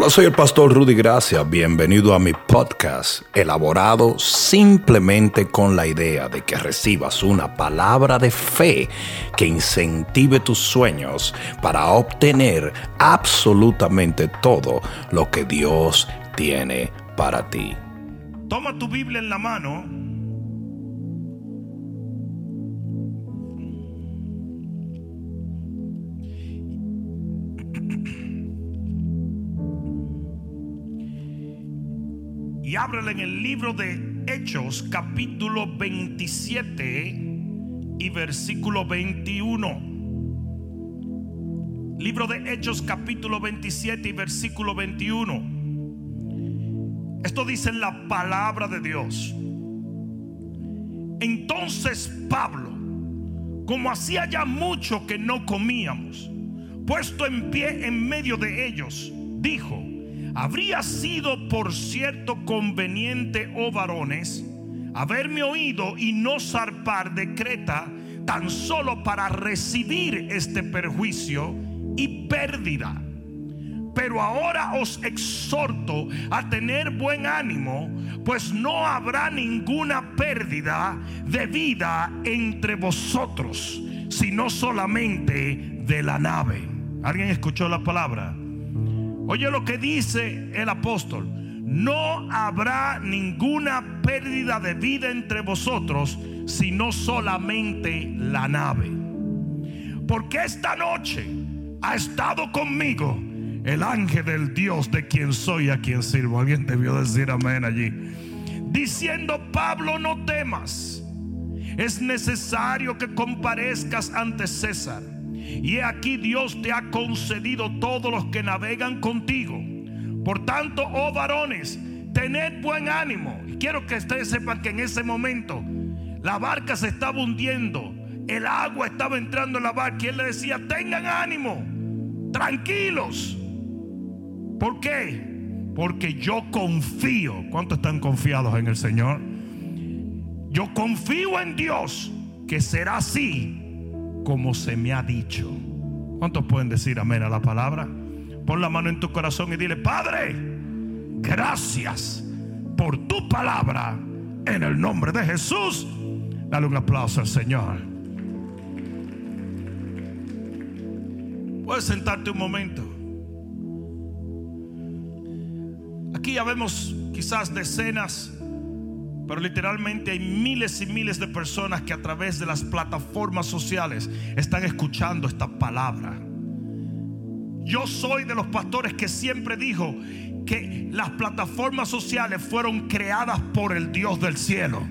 Hola, soy el pastor Rudy Gracia. Bienvenido a mi podcast, elaborado simplemente con la idea de que recibas una palabra de fe que incentive tus sueños para obtener absolutamente todo lo que Dios tiene para ti. Toma tu Biblia en la mano. Y ábrela en el libro de Hechos, capítulo 27 y versículo 21. Libro de Hechos, capítulo 27 y versículo 21. Esto dice la palabra de Dios. Entonces Pablo, como hacía ya mucho que no comíamos, puesto en pie en medio de ellos, dijo, habría sido por cierto conveniente, oh varones, haberme oído y no zarpar de Creta tan solo para recibir este perjuicio y pérdida pero ahora os exhorto a tener buen ánimo, pues no habrá ninguna pérdida de vida entre vosotros, sino solamente de la nave. ¿Alguien escuchó la palabra? Oye lo que dice el apóstol. No habrá ninguna pérdida de vida entre vosotros, sino solamente la nave. Porque esta noche ha estado conmigo el ángel del Dios de quien soy, a quien sirvo. Alguien debió decir amén allí. Diciendo, Pablo, no temas. Es necesario que comparezcas ante César. Y aquí Dios te ha concedido todos los que navegan contigo. Por tanto, oh varones, tened buen ánimo. Y quiero que ustedes sepan que en ese momento la barca se estaba hundiendo. El agua estaba entrando en la barca y él le decía, tengan ánimo, tranquilos. ¿Por qué? Porque yo confío. ¿Cuántos están confiados en el Señor? Yo confío en Dios que será así como se me ha dicho. ¿Cuántos pueden decir amén a la palabra? Pon la mano en tu corazón y dile, Padre, gracias por tu palabra en el nombre de Jesús. Dale un aplauso al Señor. Puedes sentarte un momento. Aquí ya vemos quizás decenas, pero literalmente hay miles y miles de personas que a través de las plataformas sociales están escuchando esta palabra. Yo soy de los pastores que siempre dijo que las plataformas sociales fueron creadas por el Dios del cielo.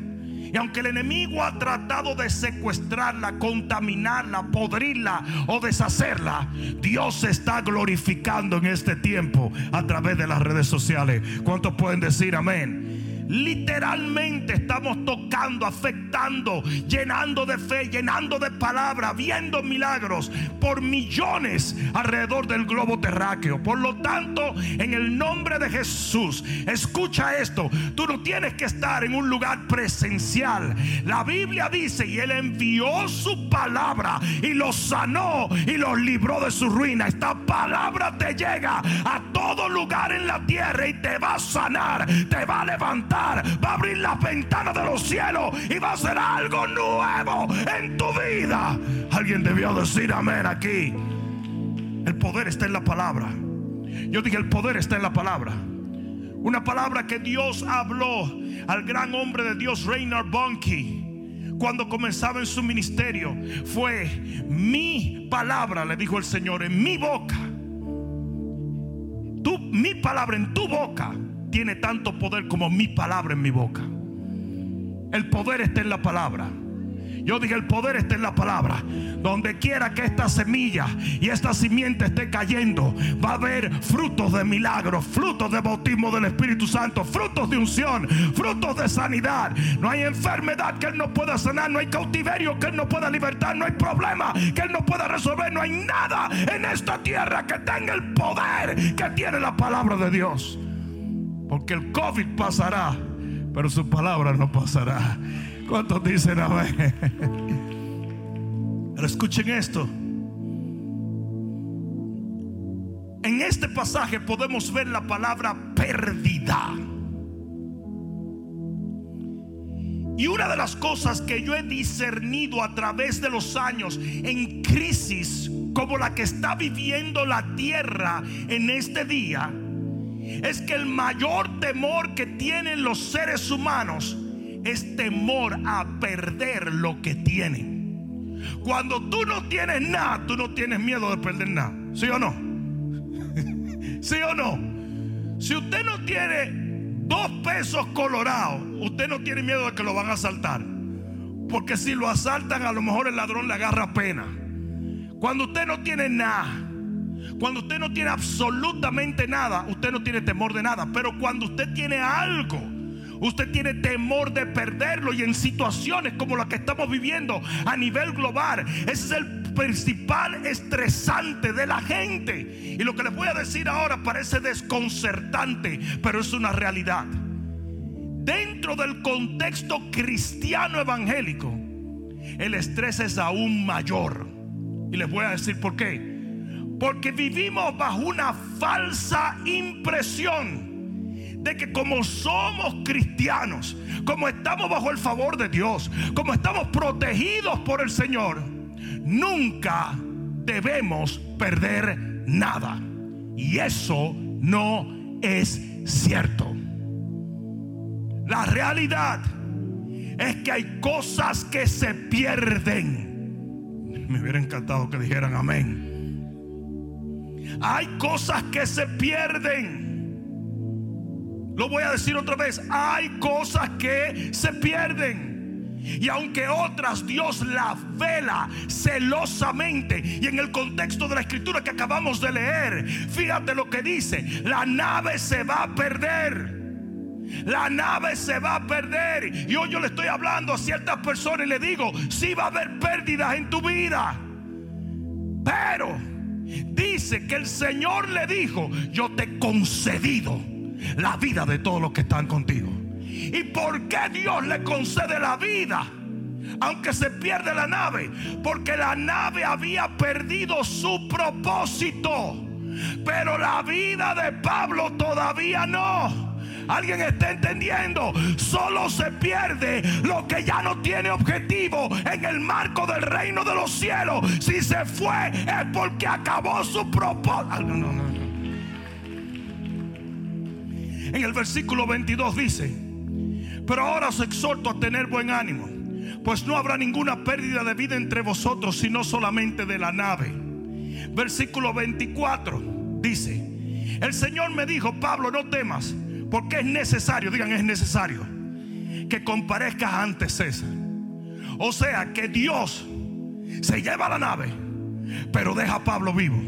Y aunque el enemigo ha tratado de secuestrarla, contaminarla, podrirla o deshacerla, Dios se está glorificando en este tiempo a través de las redes sociales. ¿Cuántos pueden decir amén? Literalmente estamos tocando, afectando, llenando de fe, llenando de palabra, viendo milagros por millones alrededor del globo terráqueo. Por lo tanto, en el nombre de Jesús, escucha esto. Tú no tienes que estar en un lugar presencial. La Biblia dice, y Él envió su palabra y los sanó y los libró de su ruina. Esta palabra te llega a todo lugar en la tierra y te va a sanar, te va a levantar va a abrir las ventanas de los cielos y va a hacer algo nuevo en tu vida. Alguien debió decir amén aquí. El poder está en la palabra. Yo dije, el poder está en la palabra. Una palabra que Dios habló al gran hombre de Dios, Reinhard Bonnke cuando comenzaba en su ministerio fue mi palabra, le dijo el Señor, en mi boca. Tú, mi palabra en tu boca tiene tanto poder como mi palabra en mi boca. El poder está en la palabra. Yo dije, el poder está en la palabra. Donde quiera que esta semilla y esta simiente esté cayendo, va a haber frutos de milagros, frutos de bautismo del Espíritu Santo, frutos de unción, frutos de sanidad. No hay enfermedad que Él no pueda sanar, no hay cautiverio que Él no pueda libertar, no hay problema que Él no pueda resolver, no hay nada en esta tierra que tenga el poder que tiene la palabra de Dios. Porque el COVID pasará, pero su palabra no pasará. ¿Cuántos dicen amén? Pero escuchen esto. En este pasaje podemos ver la palabra pérdida. Y una de las cosas que yo he discernido a través de los años en crisis como la que está viviendo la tierra en este día, es que el mayor temor que tienen los seres humanos es temor a perder lo que tienen. Cuando tú no tienes nada, tú no tienes miedo de perder nada. ¿Sí o no? ¿Sí o no? Si usted no tiene dos pesos colorados, usted no tiene miedo de que lo van a asaltar. Porque si lo asaltan, a lo mejor el ladrón le agarra pena. Cuando usted no tiene nada, cuando usted no tiene absolutamente nada, usted no tiene temor de nada. Pero cuando usted tiene algo, usted tiene temor de perderlo. Y en situaciones como la que estamos viviendo a nivel global, ese es el principal estresante de la gente. Y lo que les voy a decir ahora parece desconcertante, pero es una realidad. Dentro del contexto cristiano evangélico, el estrés es aún mayor. Y les voy a decir por qué. Porque vivimos bajo una falsa impresión de que como somos cristianos, como estamos bajo el favor de Dios, como estamos protegidos por el Señor, nunca debemos perder nada. Y eso no es cierto. La realidad es que hay cosas que se pierden. Me hubiera encantado que dijeran amén. Hay cosas que se pierden. Lo voy a decir otra vez. Hay cosas que se pierden. Y aunque otras Dios las vela celosamente. Y en el contexto de la escritura que acabamos de leer, fíjate lo que dice. La nave se va a perder. La nave se va a perder. Y hoy yo le estoy hablando a ciertas personas y le digo, si va a haber pérdidas en tu vida. Pero dice que el Señor le dijo, yo te he concedido la vida de todos los que están contigo. ¿Y por qué Dios le concede la vida? Aunque se pierde la nave. Porque la nave había perdido su propósito. Pero la vida de Pablo todavía no. ¿Alguien está entendiendo? Solo se pierde lo que ya no tiene objetivo en el marco del reino de los cielos. Si se fue es porque acabó su propósito. No. En el versículo 22 dice, pero ahora os exhorto a tener buen ánimo, pues no habrá ninguna pérdida de vida entre vosotros, sino solamente de la nave. Versículo 24 dice, el Señor me dijo, Pablo, no temas, porque es necesario, digan, es necesario, que comparezcas ante César. O sea, que Dios se lleva la nave, pero deja a Pablo vivo,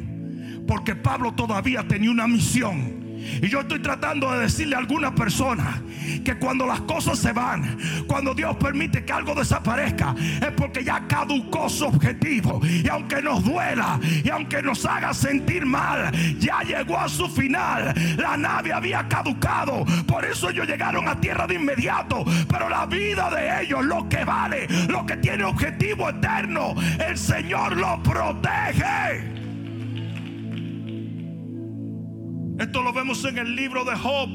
porque Pablo todavía tenía una misión y yo estoy tratando de decirle a alguna persona que cuando las cosas se van, cuando Dios permite que algo desaparezca, es porque ya caducó su objetivo. Y aunque nos duela y aunque nos haga sentir mal, ya llegó a su final. La nave había caducado. Por eso ellos llegaron a tierra de inmediato. Pero la vida de ellos, lo que vale, lo que tiene objetivo eterno, el Señor lo protege. Esto lo vemos en el libro de Job.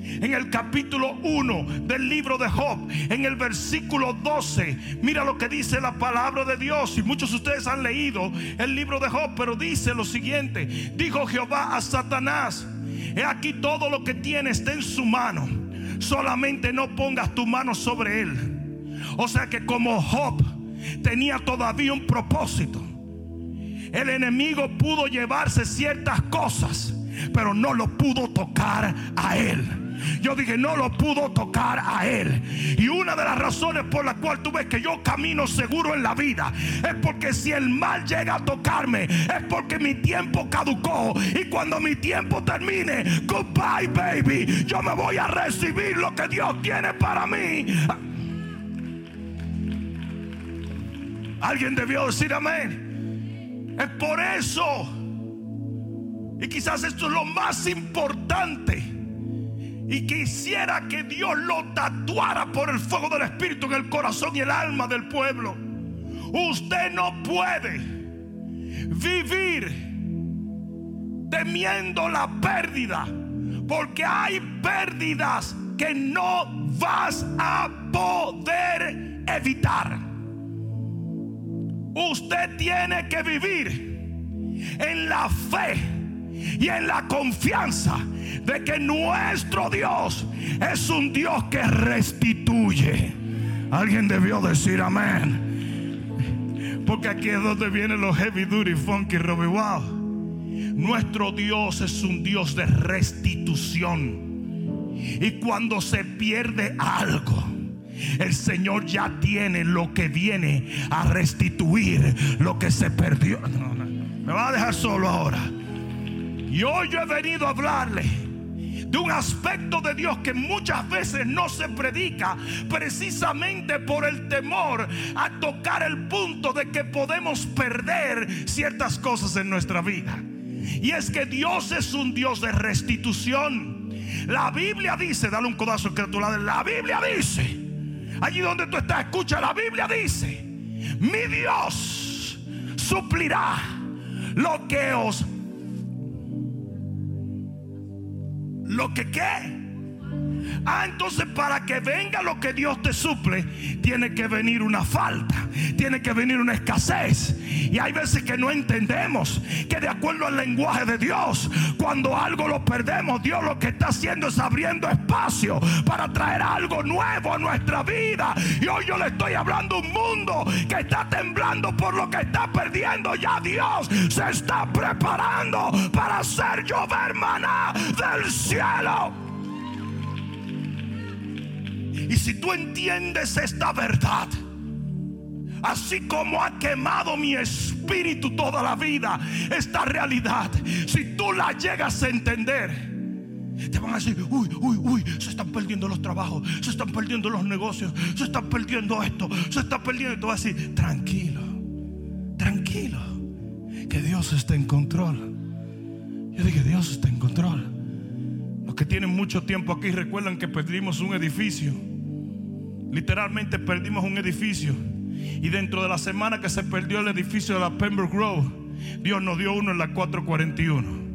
En el capítulo 1 del libro de Job, en el versículo 12, mira lo que dice la palabra de Dios. Y muchos de ustedes han leído el libro de Job, pero dice lo siguiente: Dijo Jehová a Satanás: He aquí todo lo que tiene está en su mano, solamente no pongas tu mano sobre él. O sea que, como Job tenía todavía un propósito, el enemigo pudo llevarse ciertas cosas pero no lo pudo tocar a él. Yo dije, no lo pudo tocar a él. Y una de las razones por la cual tú ves que yo camino seguro en la vida es porque si el mal llega a tocarme, es porque mi tiempo caducó. Y cuando mi tiempo termine, goodbye, baby, yo me voy a recibir lo que Dios tiene para mí. Alguien debió decir amén. Es por eso y quizás esto es lo más importante. Y quisiera que Dios lo tatuara por el fuego del Espíritu en el corazón y el alma del pueblo. Usted no puede vivir temiendo la pérdida. Porque hay pérdidas que no vas a poder evitar. Usted tiene que vivir en la fe y en la confianza de que nuestro Dios es un Dios que restituye. Alguien debió decir amén. Porque aquí es donde vienen los heavy duty, funky, Robbie Wow. Nuestro Dios es un Dios de restitución. Y cuando se pierde algo, el Señor ya tiene lo que viene a restituir lo que se perdió. Me va a dejar solo ahora. Y hoy yo he venido a hablarle de un aspecto de Dios que muchas veces no se predica precisamente por el temor a tocar el punto de que podemos perder ciertas cosas en nuestra vida. Y es que Dios es un Dios de restitución. La Biblia dice, dale un codazo que tu lado. La Biblia dice, allí donde tú estás, escucha, la Biblia dice, mi Dios suplirá lo que os lo que qué. Ah, entonces para que venga lo que Dios te suple, tiene que venir una falta, tiene que venir una escasez. Y hay veces que no entendemos que de acuerdo al lenguaje de Dios, cuando algo lo perdemos, Dios lo que está haciendo es abriendo espacio para traer algo nuevo a nuestra vida. Y hoy yo le estoy hablando a un mundo que está temblando por lo que está perdiendo. Ya Dios se está preparando para hacer llover maná del cielo. Y si tú entiendes esta verdad, así como ha quemado mi espíritu toda la vida, esta realidad, si tú la llegas a entender, te van a decir, uy, uy, uy, se están perdiendo los trabajos, se están perdiendo los negocios, se están perdiendo esto, se está perdiendo. Y tú tranquilo, tranquilo, que Dios está en control. Yo dije, Dios está en control. Los que tienen mucho tiempo aquí recuerdan que perdimos un edificio Literalmente perdimos un edificio. Y dentro de la semana que se perdió el edificio de la Pembroke Grove, Dios nos dio uno en la 441.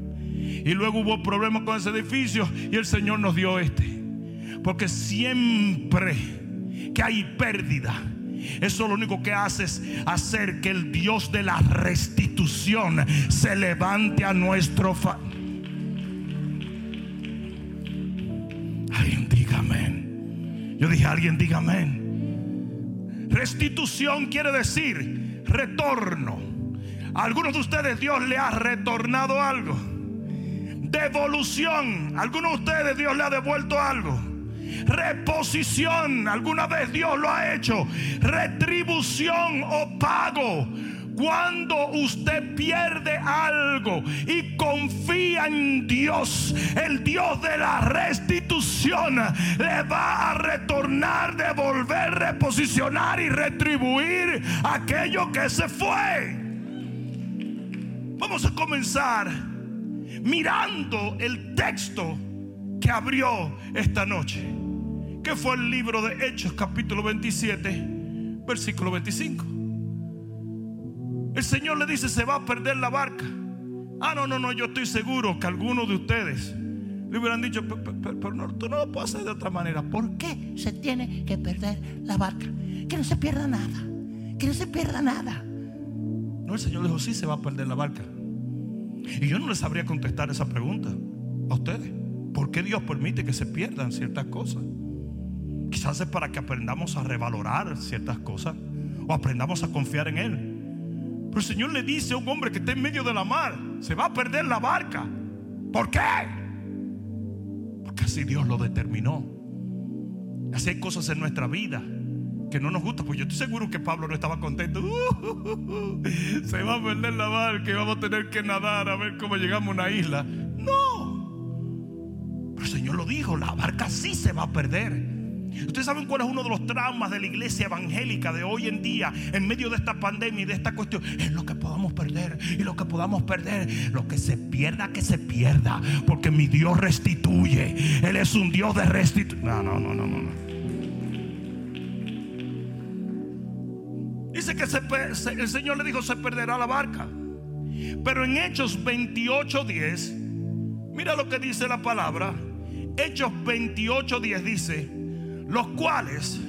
Y luego hubo problemas con ese edificio y el Señor nos dio este. Porque siempre que hay pérdida, eso lo único que hace es hacer que el Dios de la restitución se levante a nuestro favor. Yo dije, alguien diga amén. Restitución quiere decir retorno. A algunos de ustedes Dios le ha retornado algo. Devolución. A algunos de ustedes Dios le ha devuelto algo. Reposición. Alguna vez Dios lo ha hecho. Retribución o pago. Cuando usted pierde algo y confía en Dios, el Dios de la restitución le va a retornar, devolver, reposicionar y retribuir aquello que se fue. Vamos a comenzar mirando el texto que abrió esta noche, que fue el libro de Hechos capítulo 27, versículo 25. El Señor le dice, se va a perder la barca. Ah, no, no, no, yo estoy seguro que algunos de ustedes le hubieran dicho, pero, no, tú no lo puedes hacer de otra manera. ¿Por qué se tiene que perder la barca? Que no se pierda nada. Que no se pierda nada. No, el Señor dijo, sí, se va a perder la barca. Y yo no les sabría contestar esa pregunta a ustedes. ¿Por qué Dios permite que se pierdan ciertas cosas? Quizás es para que aprendamos a revalorar ciertas cosas o aprendamos a confiar en Él. Pero el Señor le dice a un hombre que está en medio de la mar, se va a perder la barca. ¿Por qué? Porque así Dios lo determinó. Así hay cosas en nuestra vida que no nos gustan. Pues yo estoy seguro que Pablo no estaba contento. se va a perder la barca y vamos a tener que nadar a ver cómo llegamos a una isla. No. Pero el Señor lo dijo, la barca sí se va a perder. Ustedes saben cuál es uno de los traumas de la iglesia evangélica de hoy en día, en medio de esta pandemia y de esta cuestión. Es lo que podamos perder y lo que podamos perder. Lo que se pierda, que se pierda. Porque mi Dios restituye. Él es un Dios de restitución. No, no, no, no, no. Dice que el Señor le dijo: Se perderá la barca. Pero en Hechos 28:10, mira lo que dice la palabra. Hechos 28:10 dice, los cuales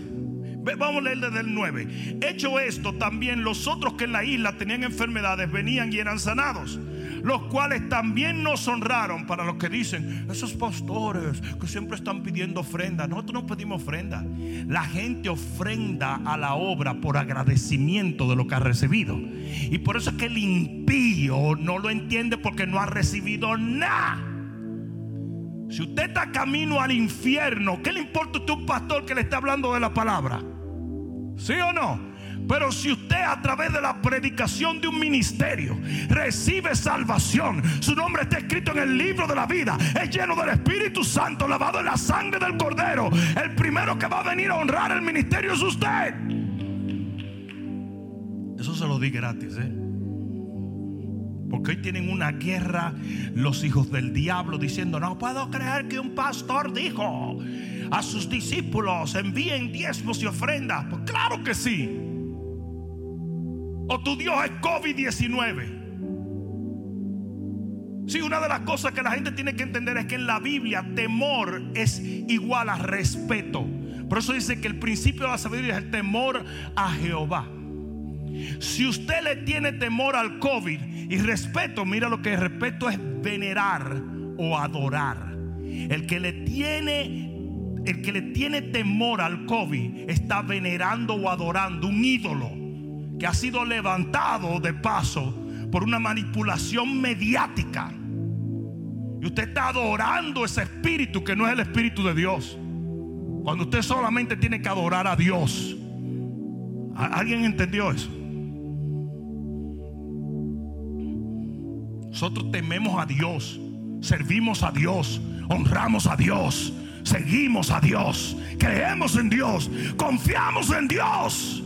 Vamos a leer desde el 9. Hecho esto, también los otros que en la isla tenían enfermedades venían y eran sanados. Los cuales también nos honraron para los que dicen, esos pastores que siempre están pidiendo ofrenda. Nosotros no pedimos ofrenda. La gente ofrenda a la obra por agradecimiento de lo que ha recibido. Y por eso es que el impío no lo entiende porque no ha recibido nada. Si usted está camino al infierno, ¿qué le importa a usted un pastor que le está hablando de la palabra? ¿Sí o no? Pero si usted a través de la predicación de un ministerio recibe salvación, su nombre está escrito en el libro de la vida, es lleno del Espíritu Santo, lavado en la sangre del Cordero, el primero que va a venir a honrar el ministerio es usted. Eso se lo di gratis, ¿eh? Porque hoy tienen una guerra los hijos del diablo diciendo, no puedo creer que un pastor dijo a sus discípulos envíen diezmos y ofrendas. Pues claro que sí. O tu Dios es COVID-19. Sí, una de las cosas que la gente tiene que entender es que en la Biblia temor es igual a respeto. Por eso dice que el principio de la sabiduría es el temor a Jehová. Si usted le tiene temor al COVID y respeto, mira lo que respeto es venerar o adorar. El que le tiene el que le tiene temor al COVID está venerando o adorando un ídolo que ha sido levantado de paso por una manipulación mediática. Y usted está adorando ese espíritu que no es el espíritu de Dios. Cuando usted solamente tiene que adorar a Dios. ¿Alguien entendió eso? Nosotros tememos a Dios, servimos a Dios, honramos a Dios, seguimos a Dios, creemos en Dios, confiamos en Dios.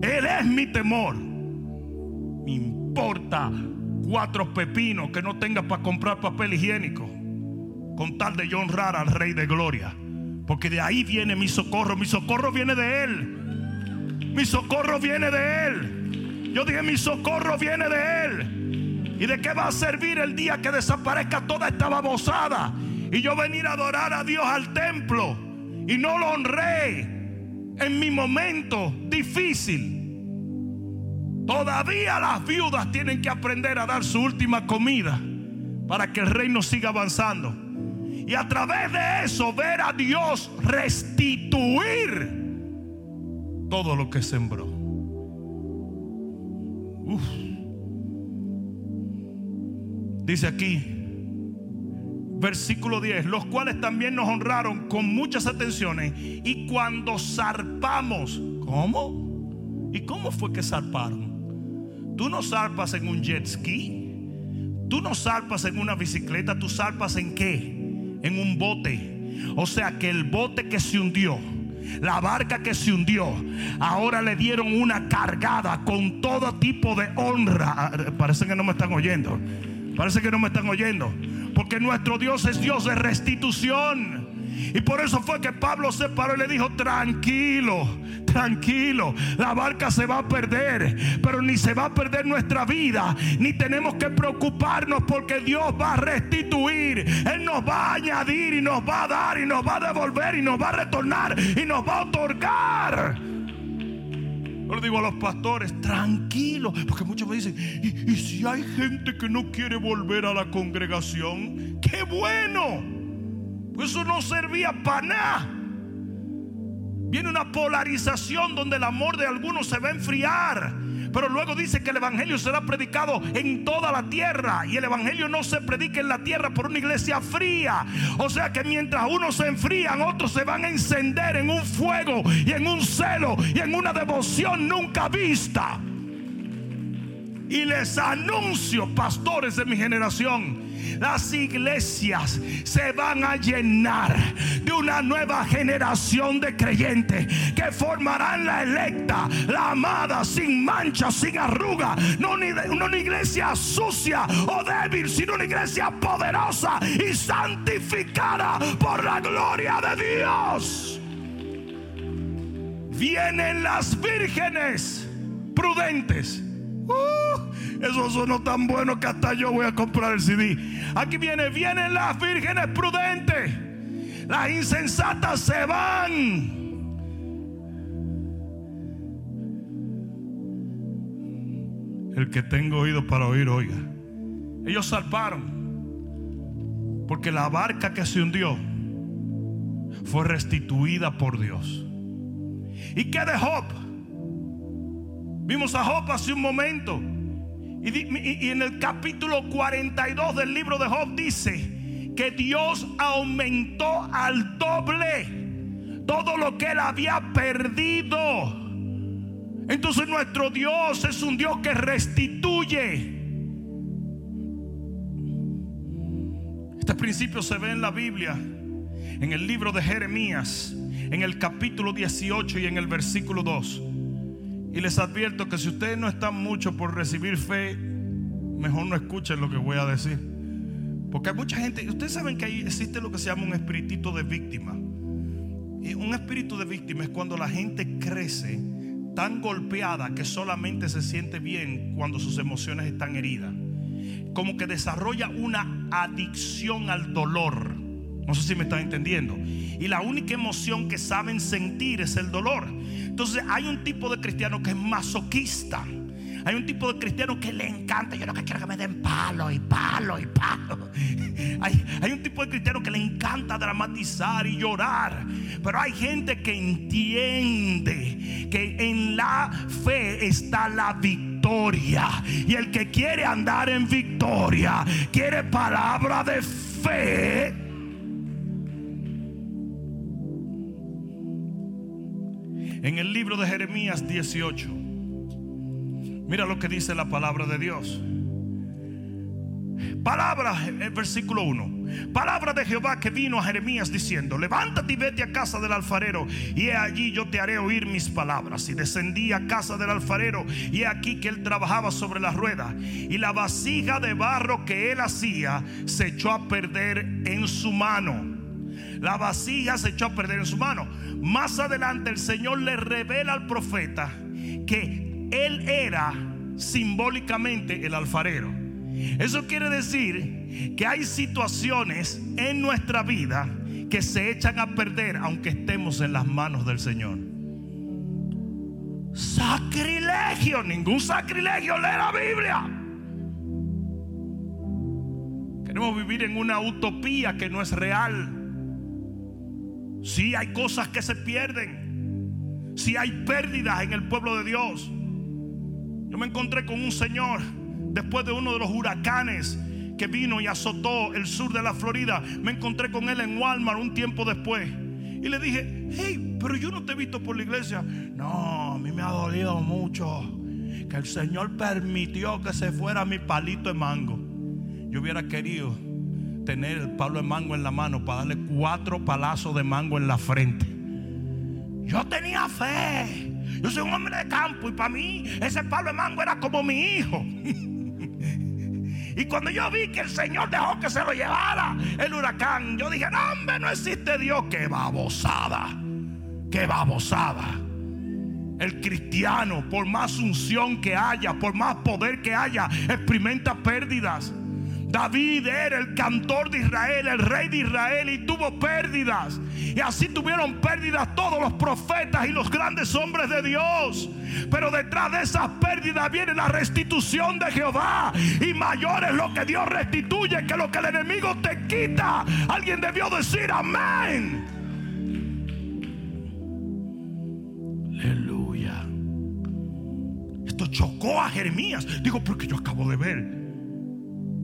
Él es mi temor. Me importa cuatro pepinos que no tenga para comprar papel higiénico, con tal de yo honrar al Rey de Gloria. Porque de ahí viene mi socorro. Mi socorro viene de Él. Mi socorro viene de Él. Yo dije, mi socorro viene de Él. ¿Y de qué va a servir el día que desaparezca toda esta babosada? Y yo venir a adorar a Dios al templo y no lo honré en mi momento difícil. Todavía las viudas tienen que aprender a dar su última comida para que el reino siga avanzando. Y a través de eso ver a Dios restituir todo lo que sembró. Uf. Dice aquí, versículo 10, los cuales también nos honraron con muchas atenciones y cuando zarpamos, ¿cómo? ¿Y cómo fue que zarparon? Tú no zarpas en un jet ski, tú no zarpas en una bicicleta, tú zarpas en qué? En un bote. O sea que el bote que se hundió la barca que se hundió, ahora le dieron una cargada con todo tipo de honra. Ah, parece que no me están oyendo. Parece que no me están oyendo. Porque nuestro Dios es Dios de restitución. Y por eso fue que Pablo se paró y le dijo, tranquilo, tranquilo, la barca se va a perder, pero ni se va a perder nuestra vida, ni tenemos que preocuparnos porque Dios va a restituir, Él nos va a añadir y nos va a dar y nos va a devolver y nos va a retornar y nos va a otorgar. Yo le digo a los pastores, tranquilo, porque muchos me dicen, ¿y, si hay gente que no quiere volver a la congregación? ¡Qué bueno! Pues eso no servía para nada. Viene una polarización donde el amor de algunos se va a enfriar. Pero luego dice que el Evangelio será predicado en toda la tierra. Y el Evangelio no se predica en la tierra por una iglesia fría. O sea que mientras unos se enfrían, otros se van a encender en un fuego y en un celo y en una devoción nunca vista. Y les anuncio, pastores de mi generación, las iglesias se van a llenar de una nueva generación de creyentes que formarán la electa, la amada, sin mancha, sin arruga. No, no una iglesia sucia o débil, sino una iglesia poderosa y santificada por la gloria de Dios. Vienen las vírgenes prudentes Uh, eso sonó tan bueno que hasta yo voy a comprar el CD. Aquí viene, vienen las vírgenes prudentes. Las insensatas se van. El que tengo oído para oír, oiga. Ellos salvaron. Porque la barca que se hundió fue restituida por Dios. ¿Y qué de Job? Vimos a Job hace un momento. Y, en el capítulo 42 del libro de Job dice que Dios aumentó al doble todo lo que él había perdido. Entonces nuestro Dios es un Dios que restituye. Este principio se ve en la Biblia, en el libro de Jeremías, en el capítulo 18 y en el versículo 2. Y les advierto que si ustedes no están mucho por recibir fe, mejor no escuchen lo que voy a decir. Porque hay mucha gente, ustedes saben que ahí existe lo que se llama un espiritito de víctima. Y un espíritu de víctima es cuando la gente crece tan golpeada que solamente se siente bien cuando sus emociones están heridas. Como que desarrolla una adicción al dolor. No sé si me están entendiendo. Y la única emoción que saben sentir es el dolor. Entonces hay un tipo de cristiano que es masoquista. Hay un tipo de cristiano que le encanta. Yo lo que quiero que me den palo y palo y palo. Hay, hay, un tipo de cristiano que le encanta dramatizar y llorar. Pero hay gente que entiende que en la fe está la victoria. Y el que quiere andar en victoria, quiere palabra de fe en el libro de Jeremías 18. Mira lo que dice la palabra de Dios. Palabra, el versículo 1. Palabra de Jehová que vino a Jeremías diciendo, levántate y vete a casa del alfarero, y he allí yo te haré oír mis palabras. Y descendí a casa del alfarero, y he aquí que él trabajaba sobre la rueda, y la vasija de barro que él hacía se echó a perder en su mano. La vasija se echó a perder en su mano. Más adelante el Señor le revela al profeta que él era simbólicamente el alfarero. Eso quiere decir que hay situaciones en nuestra vida que se echan a perder aunque estemos en las manos del Señor. Sacrilegio, ningún sacrilegio, lee la Biblia. Queremos vivir en una utopía que no es real. Si hay cosas que se pierden. Si hay pérdidas en el pueblo de Dios. Yo me encontré con un señor después de uno de los huracanes que vino y azotó el sur de la Florida. Me encontré con él en Walmart un tiempo después. Y le dije, hey, pero yo no te he visto por la iglesia. No, a mí me ha dolido mucho que el Señor permitió que se fuera mi palito de mango. Yo hubiera querido tener el palo de mango en la mano para darle cuatro palazos de mango en la frente. Yo tenía fe. Yo soy un hombre de campo y para mí ese palo de mango era como mi hijo. y cuando yo vi que el Señor dejó que se lo llevara el huracán, yo dije, no hombre, no existe Dios. Qué babosada. Qué babosada. El cristiano, por más unción que haya, por más poder que haya, experimenta pérdidas. David era el cantor de Israel, el rey de Israel y tuvo pérdidas. Y así tuvieron pérdidas todos los profetas y los grandes hombres de Dios. Pero detrás de esas pérdidas viene la restitución de Jehová. Y mayor es lo que Dios restituye que lo que el enemigo te quita. Alguien debió decir amén. Aleluya. Esto chocó a Jeremías. Digo, porque yo acabo de ver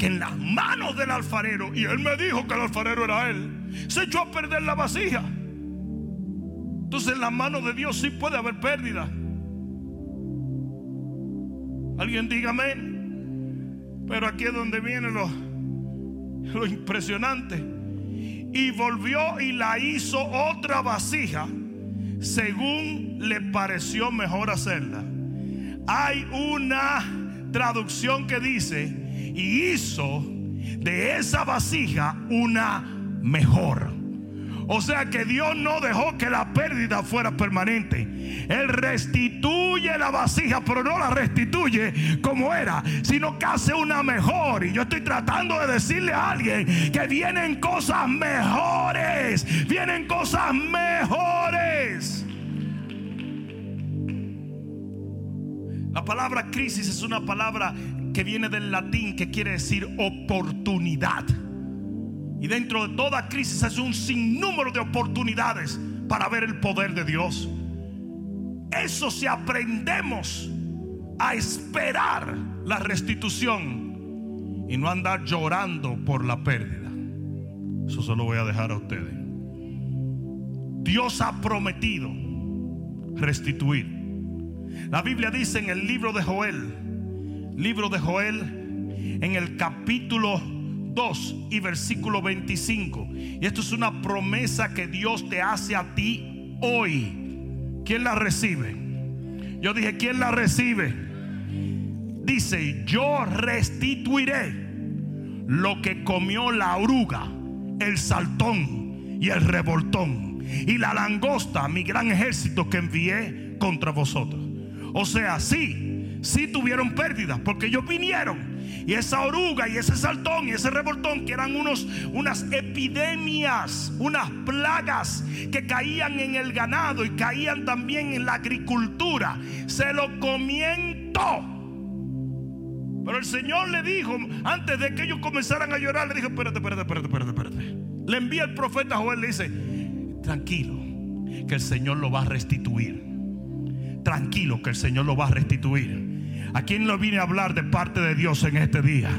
que en las manos del alfarero, y él me dijo que el alfarero era él, se echó a perder la vasija. Entonces en las manos de Dios sí puede haber pérdida. Alguien dígame. Pero aquí es donde viene lo, lo impresionante. Y volvió y la hizo otra vasija según le pareció mejor hacerla. Hay una traducción que dice, y hizo de esa vasija una mejor. O sea que Dios no dejó que la pérdida fuera permanente. Él restituye la vasija, pero no la restituye como era, sino que hace una mejor. Y yo estoy tratando de decirle a alguien que vienen cosas mejores. Vienen cosas mejores. La palabra crisis es una palabra que viene del latín que quiere decir oportunidad. Y dentro de toda crisis es un sinnúmero de oportunidades para ver el poder de Dios. Eso si aprendemos a esperar la restitución y no andar llorando por la pérdida. Eso se lo voy a dejar a ustedes. Dios ha prometido restituir. La Biblia dice en el libro de Joel, libro de Joel, en el capítulo 2 y versículo 25. Y esto es una promesa que Dios te hace a ti hoy. ¿Quién la recibe? Yo dije, ¿quién la recibe? Dice, yo restituiré lo que comió la oruga, el saltón y el revoltón y la langosta, mi gran ejército que envié contra vosotros. O sea, sí, sí tuvieron pérdidas porque ellos vinieron y esa oruga y ese saltón y ese revoltón que eran unos, unas epidemias, unas plagas que caían en el ganado y caían también en la agricultura, se lo comientó. Pero el Señor le dijo, antes de que ellos comenzaran a llorar, le dijo, espérate, espérate, espérate, espérate, espérate. Le envía el profeta Joel, le dice, tranquilo, que el Señor lo va a restituir. Tranquilo, que el Señor lo va a restituir. ¿A quién lo vine a hablar de parte de Dios en este día?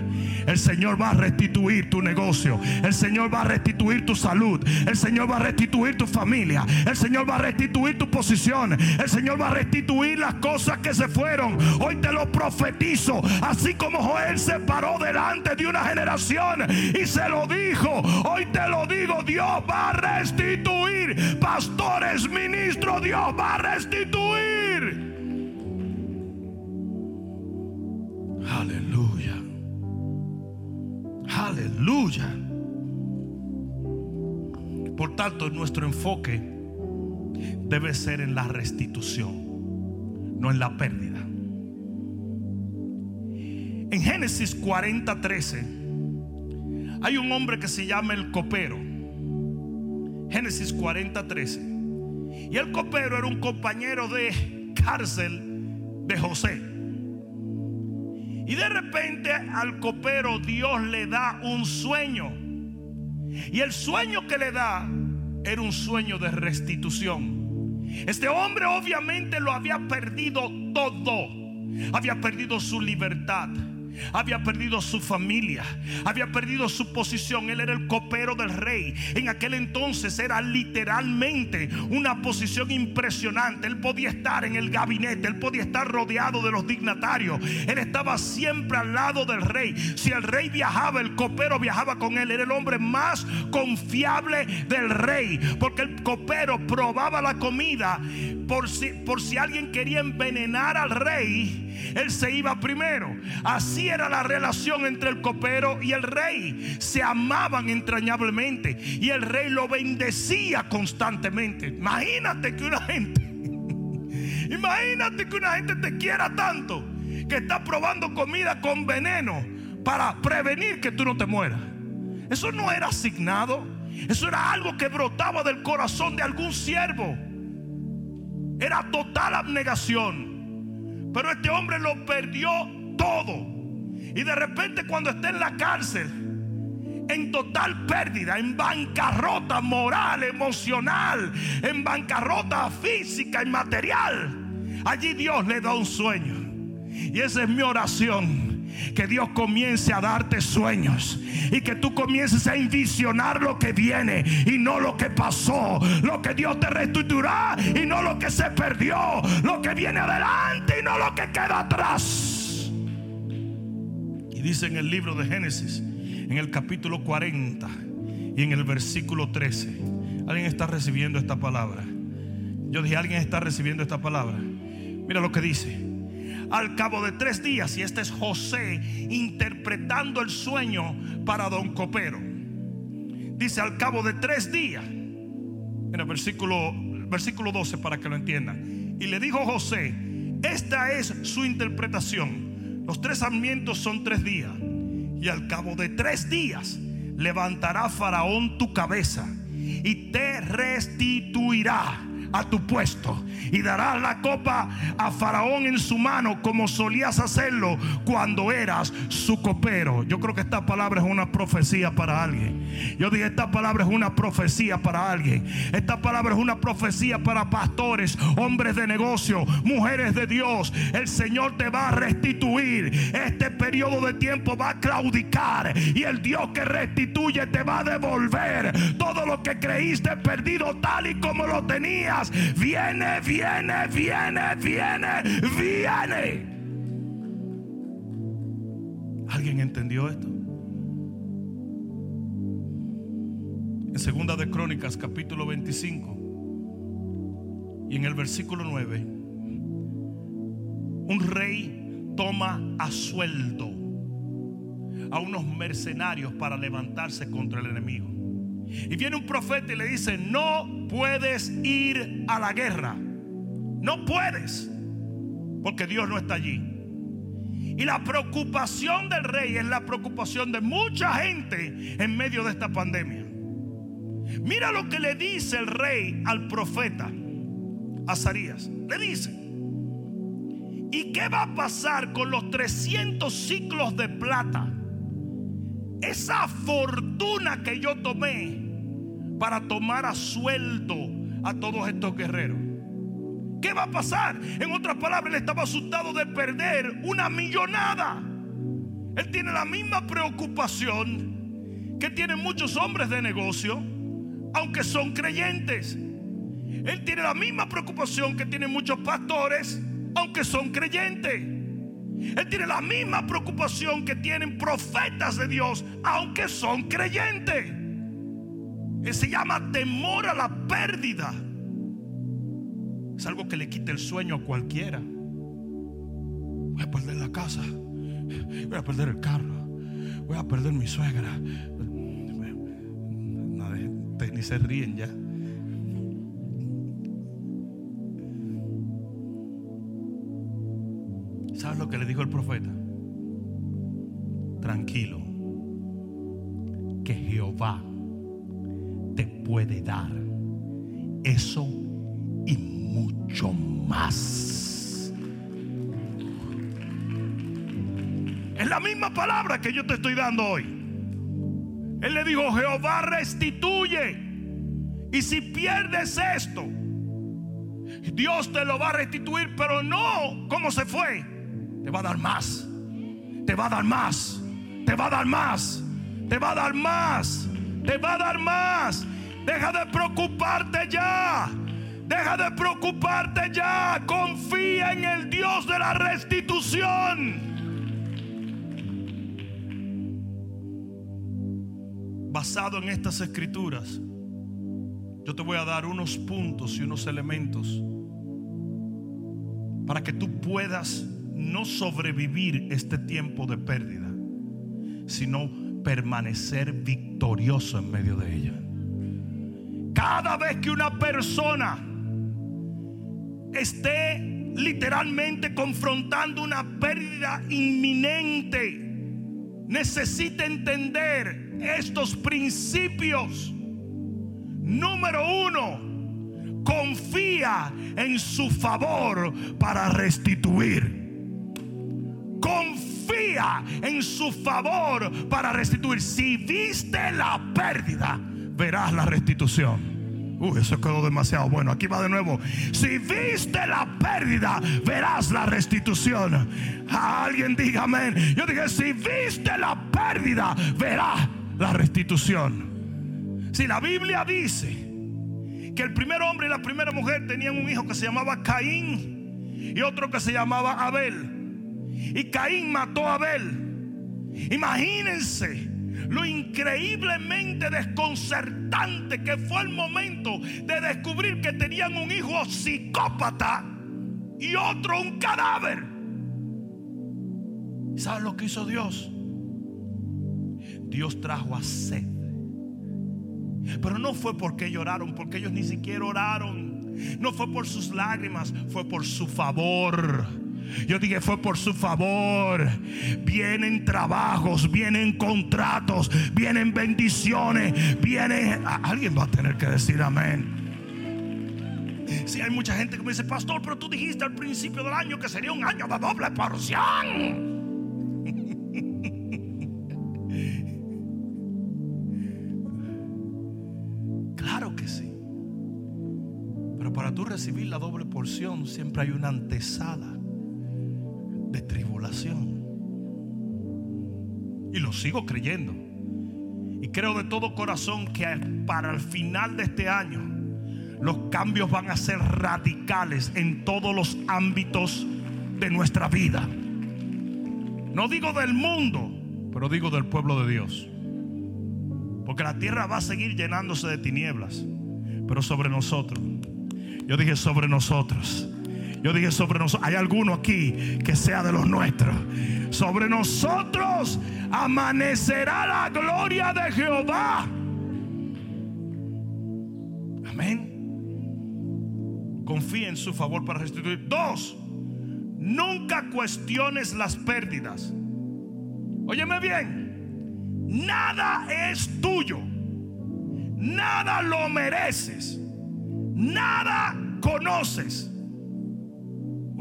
El Señor va a restituir tu negocio. El Señor va a restituir tu salud. El Señor va a restituir tu familia. El Señor va a restituir tu posición. El Señor va a restituir las cosas que se fueron. Hoy te lo profetizo. Así como Joel se paró delante de una generación y se lo dijo. Hoy te lo digo. Dios va a restituir. Pastores, ministros, Dios va a restituir. Aleluya. Aleluya. Por tanto, nuestro enfoque debe ser en la restitución, no en la pérdida. En Génesis 40, 13, hay un hombre que se llama el copero. Génesis 40, 13. Y el copero era un compañero de cárcel de José. Y de repente al copero Dios le da un sueño. Y el sueño que le da era un sueño de restitución. Este hombre obviamente lo había perdido todo. Había perdido su libertad había perdido su familia, había perdido su posición. Él era el copero del rey. En aquel entonces era literalmente una posición impresionante. Él podía estar en el gabinete, él podía estar rodeado de los dignatarios. Él estaba siempre al lado del rey. Si el rey viajaba, el copero viajaba con él. Era el hombre más confiable del rey, porque el copero probaba la comida por si, por si alguien quería envenenar al rey él se iba primero. Así era la relación entre el copero y el rey. Se amaban entrañablemente y el rey lo bendecía constantemente. Imagínate que una gente, imagínate que una gente te quiera tanto que está probando comida con veneno para prevenir que tú no te mueras. Eso no era asignado. Eso era algo que brotaba del corazón de algún siervo. Era total abnegación. Pero este hombre lo perdió todo. Y de repente cuando está en la cárcel, en total pérdida, en bancarrota moral, emocional, en bancarrota física y material, allí Dios le da un sueño. Y esa es mi oración que Dios comience a darte sueños y que tú comiences a envisionar lo que viene y no lo que pasó, lo que Dios te restituirá y no lo que se perdió, lo que viene adelante y no lo que queda atrás. Y dice en el libro de Génesis, en el capítulo 40 y en el versículo 13, alguien está recibiendo esta palabra. Yo dije, alguien está recibiendo esta palabra. Mira lo que dice al cabo de tres días, y este es José interpretando el sueño para don Copero. Dice, al cabo de tres días, En el versículo, versículo 12 para que lo entiendan. Y le dijo José, esta es su interpretación. Los tres sarmientos son tres días. Y al cabo de tres días levantará Faraón tu cabeza y te restituirá a tu puesto y darás la copa a Faraón en su mano como solías hacerlo cuando eras su copero. Yo creo que esta palabra es una profecía para alguien. Yo dije, esta palabra es una profecía para alguien. Esta palabra es una profecía para pastores, hombres de negocio, mujeres de Dios. El Señor te va a restituir. Este periodo de tiempo va a claudicar y el Dios que restituye te va a devolver todo lo que creíste perdido tal y como lo tenías. Viene, viene viene, viene, viene. ¿Alguien entendió esto? En segunda de Crónicas capítulo 25 y en el versículo 9 un rey toma a sueldo a unos mercenarios para levantarse contra el enemigo. Y viene un profeta y le dice, no puedes ir a la guerra. No puedes, porque Dios no está allí. Y la preocupación del rey es la preocupación de mucha gente en medio de esta pandemia. Mira lo que le dice el rey al profeta Azarías. Le dice, ¿y qué va a pasar con los 300 ciclos de plata? Esa fortuna que yo tomé para tomar a sueldo a todos estos guerreros. ¿Qué va a pasar? En otras palabras, él estaba asustado de perder una millonada. Él tiene la misma preocupación que tienen muchos hombres de negocio, aunque son creyentes. Él tiene la misma preocupación que tienen muchos pastores, aunque son creyentes. Él tiene la misma preocupación que tienen profetas de Dios, aunque son creyentes. Él se llama temor a la pérdida. Es algo que le quita el sueño a cualquiera. Voy a perder la casa. Voy a perder el carro. Voy a perder mi suegra. ni se ríen ya. ¿Sabes lo que le dijo el profeta? Tranquilo, que Jehová te puede dar eso y mucho más. Es la misma palabra que yo te estoy dando hoy. Él le dijo, Jehová restituye. Y si pierdes esto, Dios te lo va a restituir, pero no como se fue. Te va a dar más. Te va a dar más. Te va a dar más. Te va a dar más. Te va a dar más. Deja de preocuparte ya. Deja de preocuparte ya. Confía en el Dios de la restitución. Basado en estas escrituras, yo te voy a dar unos puntos y unos elementos para que tú puedas no sobrevivir este tiempo de pérdida, sino permanecer victorioso en medio de ella. Cada vez que una persona esté literalmente confrontando una pérdida inminente, necesita entender estos principios. Número uno, confía en su favor para restituir. Confía en su favor para restituir. Si viste la pérdida, verás la restitución. Uy, eso quedó demasiado bueno. Aquí va de nuevo. Si viste la pérdida, verás la restitución. alguien diga amén. Yo dije, si viste la pérdida, verás la restitución. Si la Biblia dice que el primer hombre y la primera mujer tenían un hijo que se llamaba Caín y otro que se llamaba Abel. Y Caín mató a Abel. Imagínense lo increíblemente desconcertante que fue el momento de descubrir que tenían un hijo psicópata y otro un cadáver. ¿Sabes lo que hizo Dios? Dios trajo a Sed Pero no fue porque lloraron, porque ellos ni siquiera oraron. No fue por sus lágrimas, fue por su favor. Yo dije, fue por su favor. Vienen trabajos, vienen contratos, vienen bendiciones, vienen... Alguien va a tener que decir amén. Si hay mucha gente que me dice, pastor, pero tú dijiste al principio del año que sería un año de doble porción. claro que sí. Pero para tú recibir la doble porción siempre hay una antesala Y lo sigo creyendo. Y creo de todo corazón que para el final de este año los cambios van a ser radicales en todos los ámbitos de nuestra vida. No digo del mundo, pero digo del pueblo de Dios. Porque la tierra va a seguir llenándose de tinieblas, pero sobre nosotros. Yo dije sobre nosotros. Yo dije sobre nosotros. Hay alguno aquí que sea de los nuestros. Sobre nosotros amanecerá la gloria de Jehová. Amén confía en su favor para restituir. Dos, nunca cuestiones las pérdidas. Óyeme bien, nada es tuyo, nada lo mereces, nada conoces.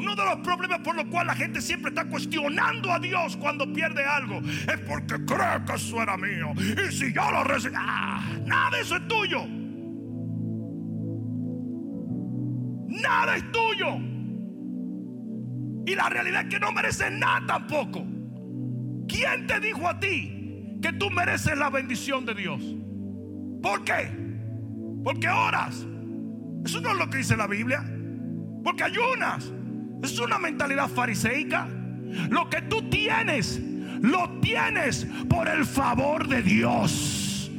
Uno de los problemas por los cuales la gente siempre está cuestionando a Dios cuando pierde algo es porque cree que eso era mío. Y si yo lo recibí, ah, nada de eso es tuyo. Nada es tuyo. Y la realidad es que no mereces nada tampoco. ¿Quién te dijo a ti que tú mereces la bendición de Dios? ¿Por qué? Porque oras. Eso no es lo que dice la Biblia. Porque ayunas. Es una mentalidad fariseica. Lo que tú tienes, lo tienes por el favor de Dios.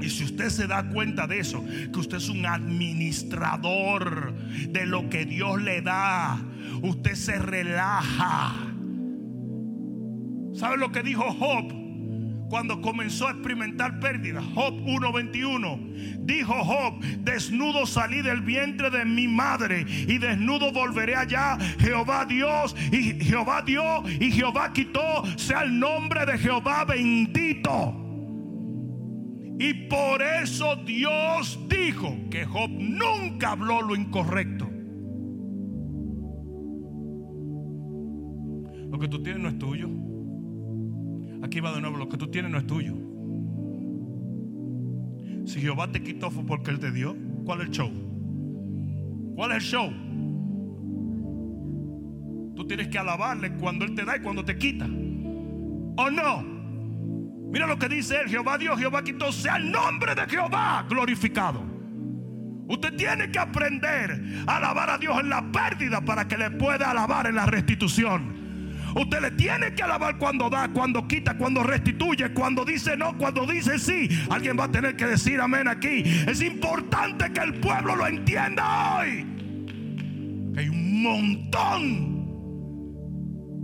Y si usted se da cuenta de eso, que usted es un administrador de lo que Dios le da, usted se relaja. ¿Sabe lo que dijo Job? Cuando comenzó a experimentar pérdidas, Job 1:21, dijo Job, desnudo salí del vientre de mi madre y desnudo volveré allá. Jehová Dios y Jehová dio y Jehová quitó, sea el nombre de Jehová bendito. Y por eso Dios dijo que Job nunca habló lo incorrecto. Lo que tú tienes no es tuyo. Aquí va de nuevo, lo que tú tienes no es tuyo. Si Jehová te quitó fue porque Él te dio. ¿Cuál es el show? ¿Cuál es el show? Tú tienes que alabarle cuando Él te da y cuando te quita. ¿O no? Mira lo que dice él, Jehová Dios, Jehová quitó, sea el nombre de Jehová glorificado. Usted tiene que aprender a alabar a Dios en la pérdida para que le pueda alabar en la restitución. Usted le tiene que alabar cuando da, cuando quita, cuando restituye, cuando dice no, cuando dice sí. Alguien va a tener que decir amén aquí. Es importante que el pueblo lo entienda hoy. hay un montón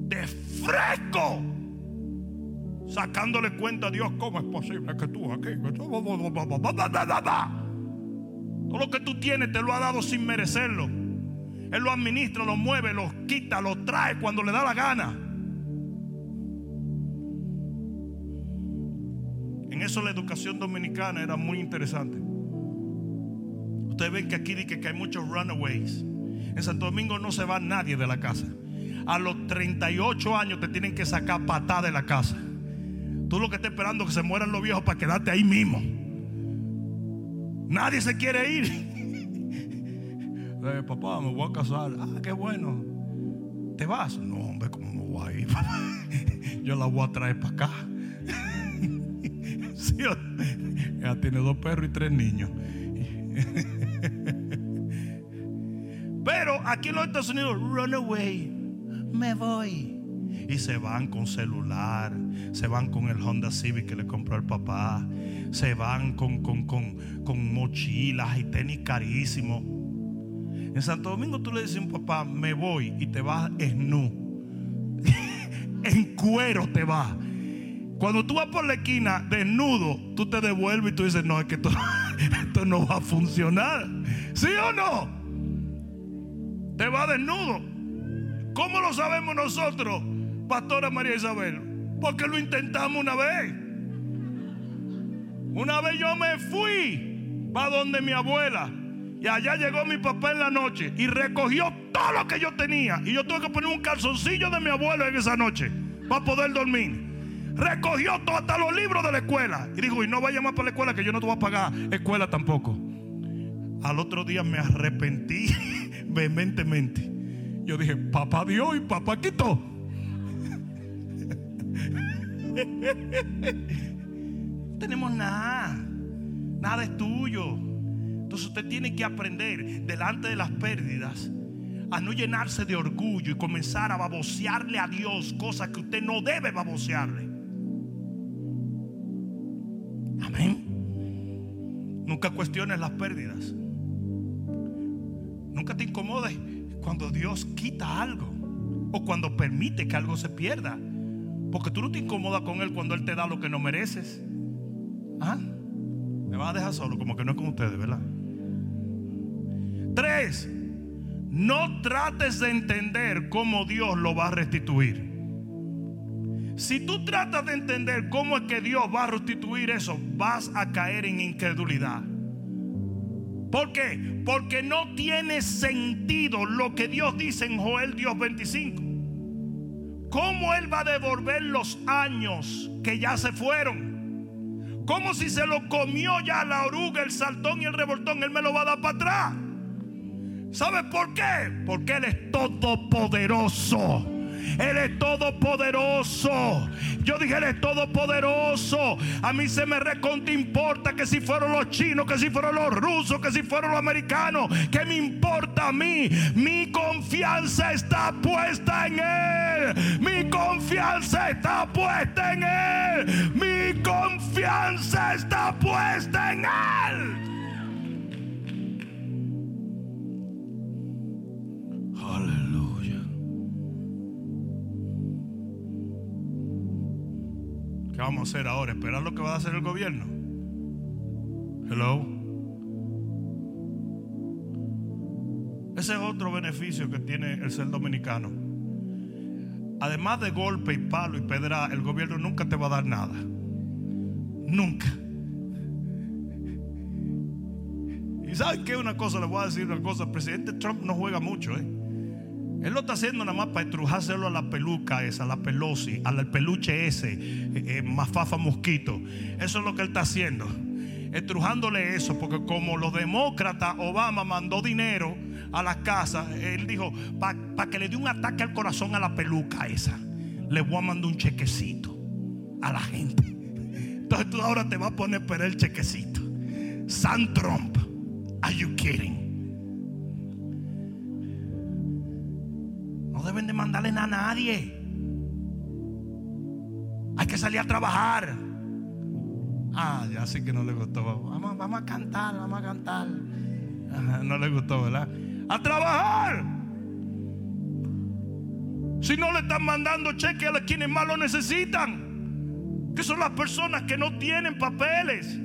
de fresco sacándole cuenta a Dios, ¿cómo es posible que tú aquí? Todo lo que tú tienes te lo ha dado sin merecerlo. Él lo administra, lo mueve, lo quita, lo trae cuando le da la gana. En eso la educación dominicana era muy interesante. Ustedes ven que aquí dice que hay muchos runaways. En Santo Domingo no se va nadie de la casa. A los 38 años te tienen que sacar patada de la casa. Tú lo que estás esperando es que se mueran los viejos para quedarte ahí mismo. Nadie se quiere ir. Eh, papá, me voy a casar. Ah, qué bueno. ¿Te vas? No, hombre, ¿cómo me voy a ir? Yo la voy a traer para acá. sí, ella tiene dos perros y tres niños. Pero aquí en los Estados Unidos, run away. Me voy y se van con celular, se van con el Honda Civic que le compró el papá, se van con, con, mochilas y tenis carísimos. En Santo Domingo tú le dices a un papá, me voy y te vas nu. en cuero te vas. Cuando tú vas por la esquina desnudo, tú te devuelves y tú dices, no, es que esto, esto no va a funcionar. ¿Sí o no? Te va desnudo. ¿Cómo lo sabemos nosotros, Pastora María Isabel? Porque lo intentamos una vez. Una vez yo me fui para donde mi abuela. Y allá llegó mi papá en la noche y recogió todo lo que yo tenía. Y yo tuve que poner un calzoncillo de mi abuelo en esa noche para poder dormir. Recogió todo, hasta los libros de la escuela. Y dijo, y no vaya más para la escuela que yo no te voy a pagar escuela tampoco. Al otro día me arrepentí vehementemente. Yo dije, papá dio y papá quitó. no tenemos nada. Nada es tuyo. Usted tiene que aprender delante de las pérdidas a no llenarse de orgullo y comenzar a babosearle a Dios cosas que usted no debe babosearle. Amén. Nunca cuestiones las pérdidas. Nunca te incomodes cuando Dios quita algo o cuando permite que algo se pierda. Porque tú no te incomodas con Él cuando Él te da lo que no mereces. ¿Ah? Me vas a dejar solo, como que no es con ustedes, ¿verdad? Tres, no trates de entender cómo Dios lo va a restituir. Si tú tratas de entender cómo es que Dios va a restituir eso, vas a caer en incredulidad. ¿Por qué? Porque no tiene sentido lo que Dios dice en Joel Dios 25. ¿Cómo Él va a devolver los años que ya se fueron? Como si se lo comió ya la oruga, el saltón y el revoltón, Él me lo va a dar para atrás. ¿Sabe por qué? Porque Él es todopoderoso. Él es todopoderoso. Yo dije, Él es todopoderoso. A mí se me reconte importa que si fueron los chinos, que si fueron los rusos, que si fueron los americanos. ¿Qué me importa a mí? Mi confianza está puesta en Él. Mi confianza está puesta en Él. Mi confianza está puesta en Él. Vamos a hacer ahora? ¿Esperar lo que va a hacer el gobierno? Hello. Ese es otro beneficio que tiene el ser dominicano. Además de golpe y palo y pedra, el gobierno nunca te va a dar nada. Nunca. Y saben qué una cosa, le voy a decir una cosa, el presidente Trump no juega mucho, ¿eh? Él lo está haciendo nada más para estrujárselo a la peluca esa, a la pelosi, al peluche ese, eh, eh, mafafa mosquito. Eso es lo que él está haciendo. Estrujándole eso, porque como los demócratas, Obama mandó dinero a las casas, él dijo, para que le dé un ataque al corazón a la peluca esa, le voy a mandar un chequecito a la gente. Entonces tú ahora te vas a poner para el chequecito. San Trump, are you kidding? Mandarle nada a nadie. Hay que salir a trabajar. Ah, ya sé que no le gustó. Vamos, vamos a cantar, vamos a cantar. no le gustó, ¿verdad? A trabajar. Si no le están mandando cheque a quienes más lo necesitan, que son las personas que no tienen papeles,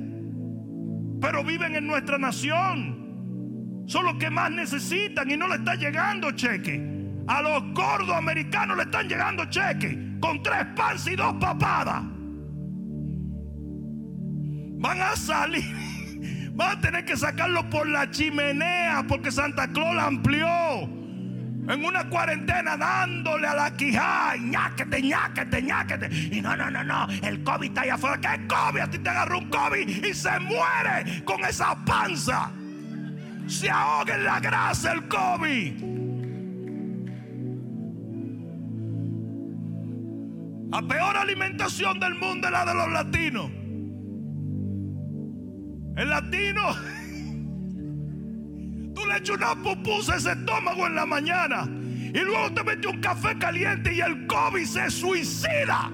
pero viven en nuestra nación. Son los que más necesitan y no le está llegando cheque. A los gordos americanos le están llegando cheques con tres pans y dos papadas. Van a salir, van a tener que sacarlo por la chimenea porque Santa Claus la amplió. En una cuarentena dándole a la quijada, ñáquete, ñáquete, ñáquete. Y no, no, no, no, el COVID está allá afuera. ¿Qué COVID? A ti te agarró un COVID y se muere con esa panza. Se ahoga en la grasa el COVID. La peor alimentación del mundo es la de los latinos. El latino, tú le echas una pupusa a ese estómago en la mañana y luego te metes un café caliente y el COVID se suicida.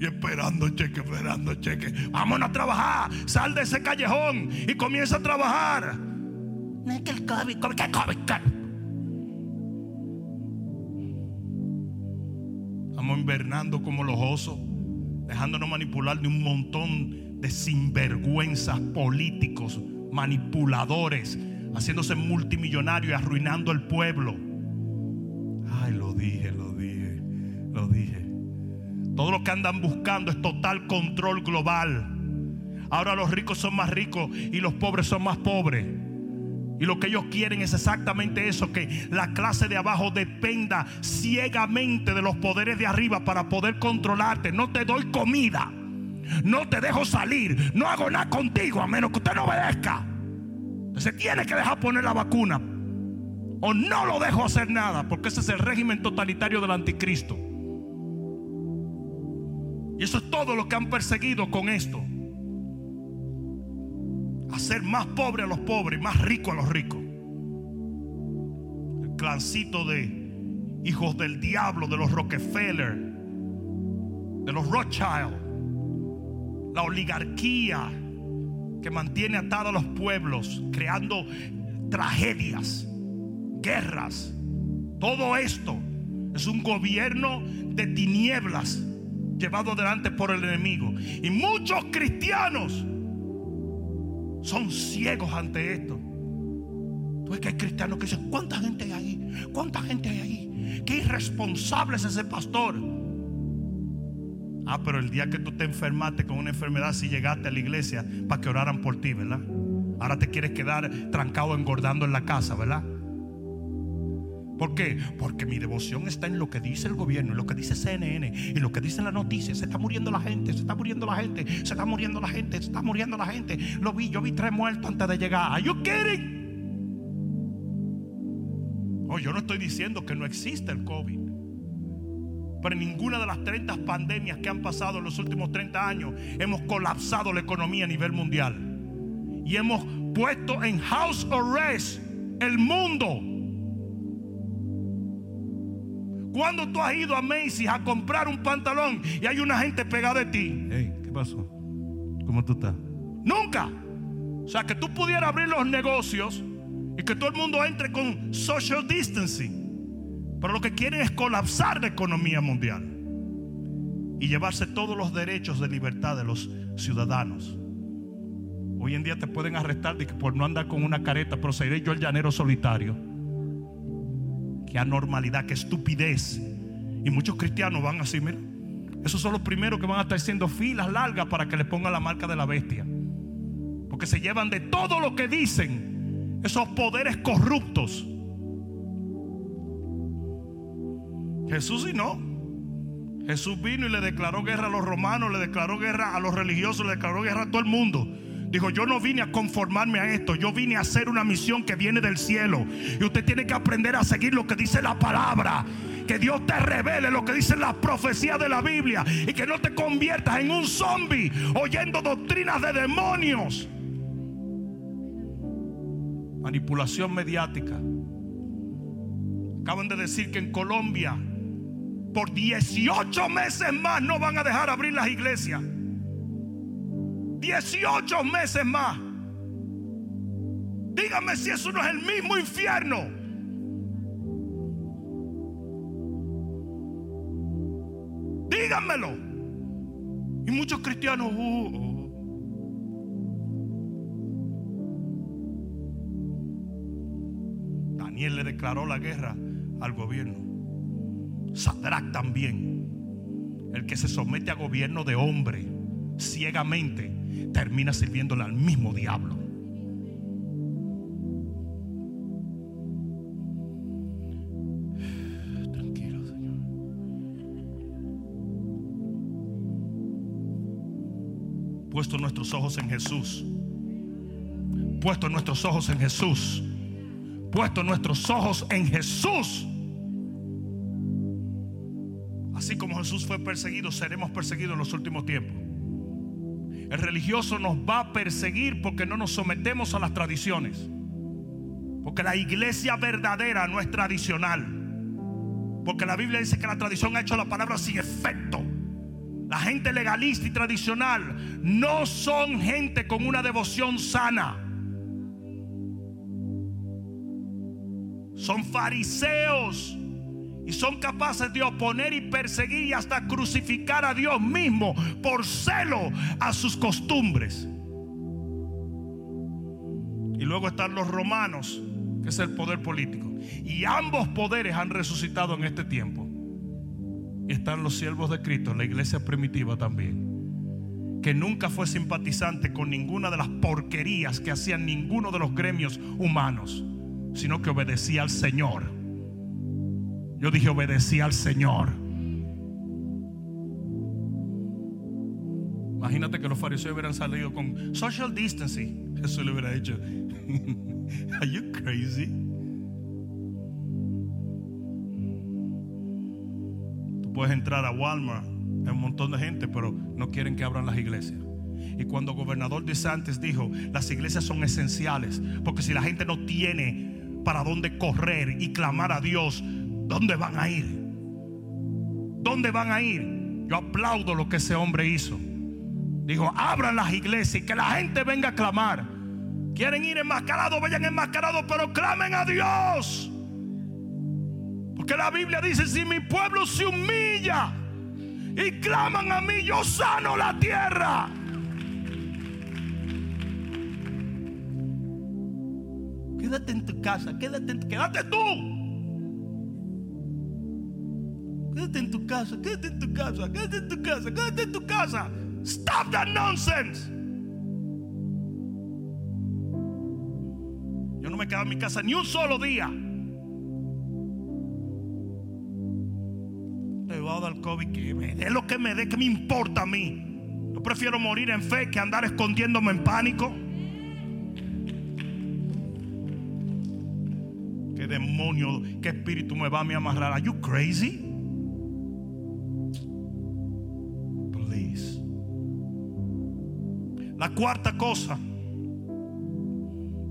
Y esperando cheque, esperando cheque. Vámonos a trabajar. Sal de ese callejón y comienza a trabajar. No es que el COVID, ¿qué COVID? Estamos invernando como los osos, dejándonos manipular de un montón de sinvergüenzas políticos, manipuladores, haciéndose multimillonarios y arruinando el pueblo. Ay, lo dije, lo dije, lo dije. Todo lo que andan buscando es total control global. Ahora los ricos son más ricos y los pobres son más pobres. Y lo que ellos quieren es exactamente eso, que la clase de abajo dependa ciegamente de los poderes de arriba para poder controlarte. No te doy comida, no te dejo salir, no hago nada contigo a menos que usted no obedezca. Se tiene que dejar poner la vacuna o no lo dejo hacer nada, porque ese es el régimen totalitario del anticristo. Y eso es todo lo que han perseguido con esto. Hacer más pobre a los pobres más rico a los ricos. El clancito de hijos del diablo, de los Rockefeller, de los Rothschild, la oligarquía que mantiene atados a los pueblos, creando tragedias, guerras. Todo esto es un gobierno de tinieblas llevado adelante por el enemigo. Y muchos cristianos son ciegos ante esto. Tú ves que hay cristianos que dicen, ¿cuánta gente hay ahí? ¿Cuánta gente hay ahí? Qué irresponsable es ese pastor. Ah, pero el día que tú te enfermaste con una enfermedad, si llegaste a la iglesia para que oraran por ti, ¿verdad? Ahora te quieres quedar trancado engordando en la casa, ¿verdad? ¿Por qué? Porque mi devoción está en lo que dice el gobierno, en lo que dice CNN, y lo que dicen las noticias. Se está muriendo la gente, se está muriendo la gente, se está muriendo la gente, se está muriendo la gente. Lo vi, yo vi tres muertos antes de llegar. ¿Are you kidding? Oh, yo no estoy diciendo que no existe el COVID. Pero en ninguna de las 30 pandemias que han pasado en los últimos 30 años hemos colapsado la economía a nivel mundial. Y hemos puesto en house arrest el mundo. Cuando tú has ido a Macy's a comprar un pantalón y hay una gente pegada de ti? ¿qué pasó? ¿Cómo tú estás? Nunca. O sea, que tú pudieras abrir los negocios y que todo el mundo entre con social distancing. Pero lo que quieren es colapsar la economía mundial y llevarse todos los derechos de libertad de los ciudadanos. Hoy en día te pueden arrestar por no andar con una careta, pero seré yo el llanero solitario qué anormalidad, qué estupidez. Y muchos cristianos van así, mira. Esos son los primeros que van a estar haciendo filas largas para que le pongan la marca de la bestia. Porque se llevan de todo lo que dicen esos poderes corruptos. Jesús y no. Jesús vino y le declaró guerra a los romanos, le declaró guerra a los religiosos, le declaró guerra a todo el mundo. Dijo, yo no vine a conformarme a esto, yo vine a hacer una misión que viene del cielo. Y usted tiene que aprender a seguir lo que dice la palabra. Que Dios te revele lo que dicen las profecías de la Biblia. Y que no te conviertas en un zombie oyendo doctrinas de demonios. Manipulación mediática. Acaban de decir que en Colombia por 18 meses más no van a dejar abrir las iglesias. 18 meses más. Dígame si eso no es el mismo infierno. Díganmelo. Y muchos cristianos. Uh, uh. Daniel le declaró la guerra al gobierno. Sadrach también. El que se somete a gobierno de hombre ciegamente termina sirviéndole al mismo diablo. Tranquilo, Señor. Puesto nuestros ojos en Jesús. Puesto nuestros ojos en Jesús. Puesto nuestros ojos en Jesús. Así como Jesús fue perseguido, seremos perseguidos en los últimos tiempos. El religioso nos va a perseguir porque no nos sometemos a las tradiciones. Porque la iglesia verdadera no es tradicional. Porque la Biblia dice que la tradición ha hecho la palabra sin efecto. La gente legalista y tradicional no son gente con una devoción sana. Son fariseos Y son capaces de oponer y perseguir y hasta crucificar a Dios mismo por celo a sus costumbres. Y luego están los romanos, que es el poder político. Y ambos poderes han resucitado en este tiempo. Y están los siervos de Cristo, la iglesia primitiva también, que nunca fue simpatizante con ninguna de las porquerías que hacían ninguno de los gremios humanos, sino que obedecía al Señor. Yo dije obedecía al Señor. Imagínate que los fariseos hubieran salido con social distancing. Eso le hubiera dicho. Are you crazy? Tú puedes entrar a Walmart, hay un montón de gente, pero no quieren que abran las iglesias. Y cuando el gobernador de Santos dijo, las iglesias son esenciales, porque si la gente no tiene para dónde correr y clamar a Dios, ¿dónde van a ir? ¿Dónde van a ir? Yo aplaudo lo que ese hombre hizo. Dijo, abran las iglesias y que la gente venga a clamar. Quieren ir enmascarados, vayan enmascarados, pero clamen a Dios. Porque la Biblia dice, si mi pueblo se humilla y claman a mí, yo sano la tierra. Quédate en tu casa, quédate, quédate tú. Quédate en tu casa, quédate en tu casa, quédate en tu casa, quédate en tu casa. Stop that nonsense. Yo no me quedo en mi casa ni un solo día. Le voy a dar COVID que me dé lo que me dé, que me importa a mí. Yo prefiero morir en fe que andar escondiéndome en pánico. ¿Qué demonio, qué espíritu me va a amarrar? Are you crazy? La cuarta cosa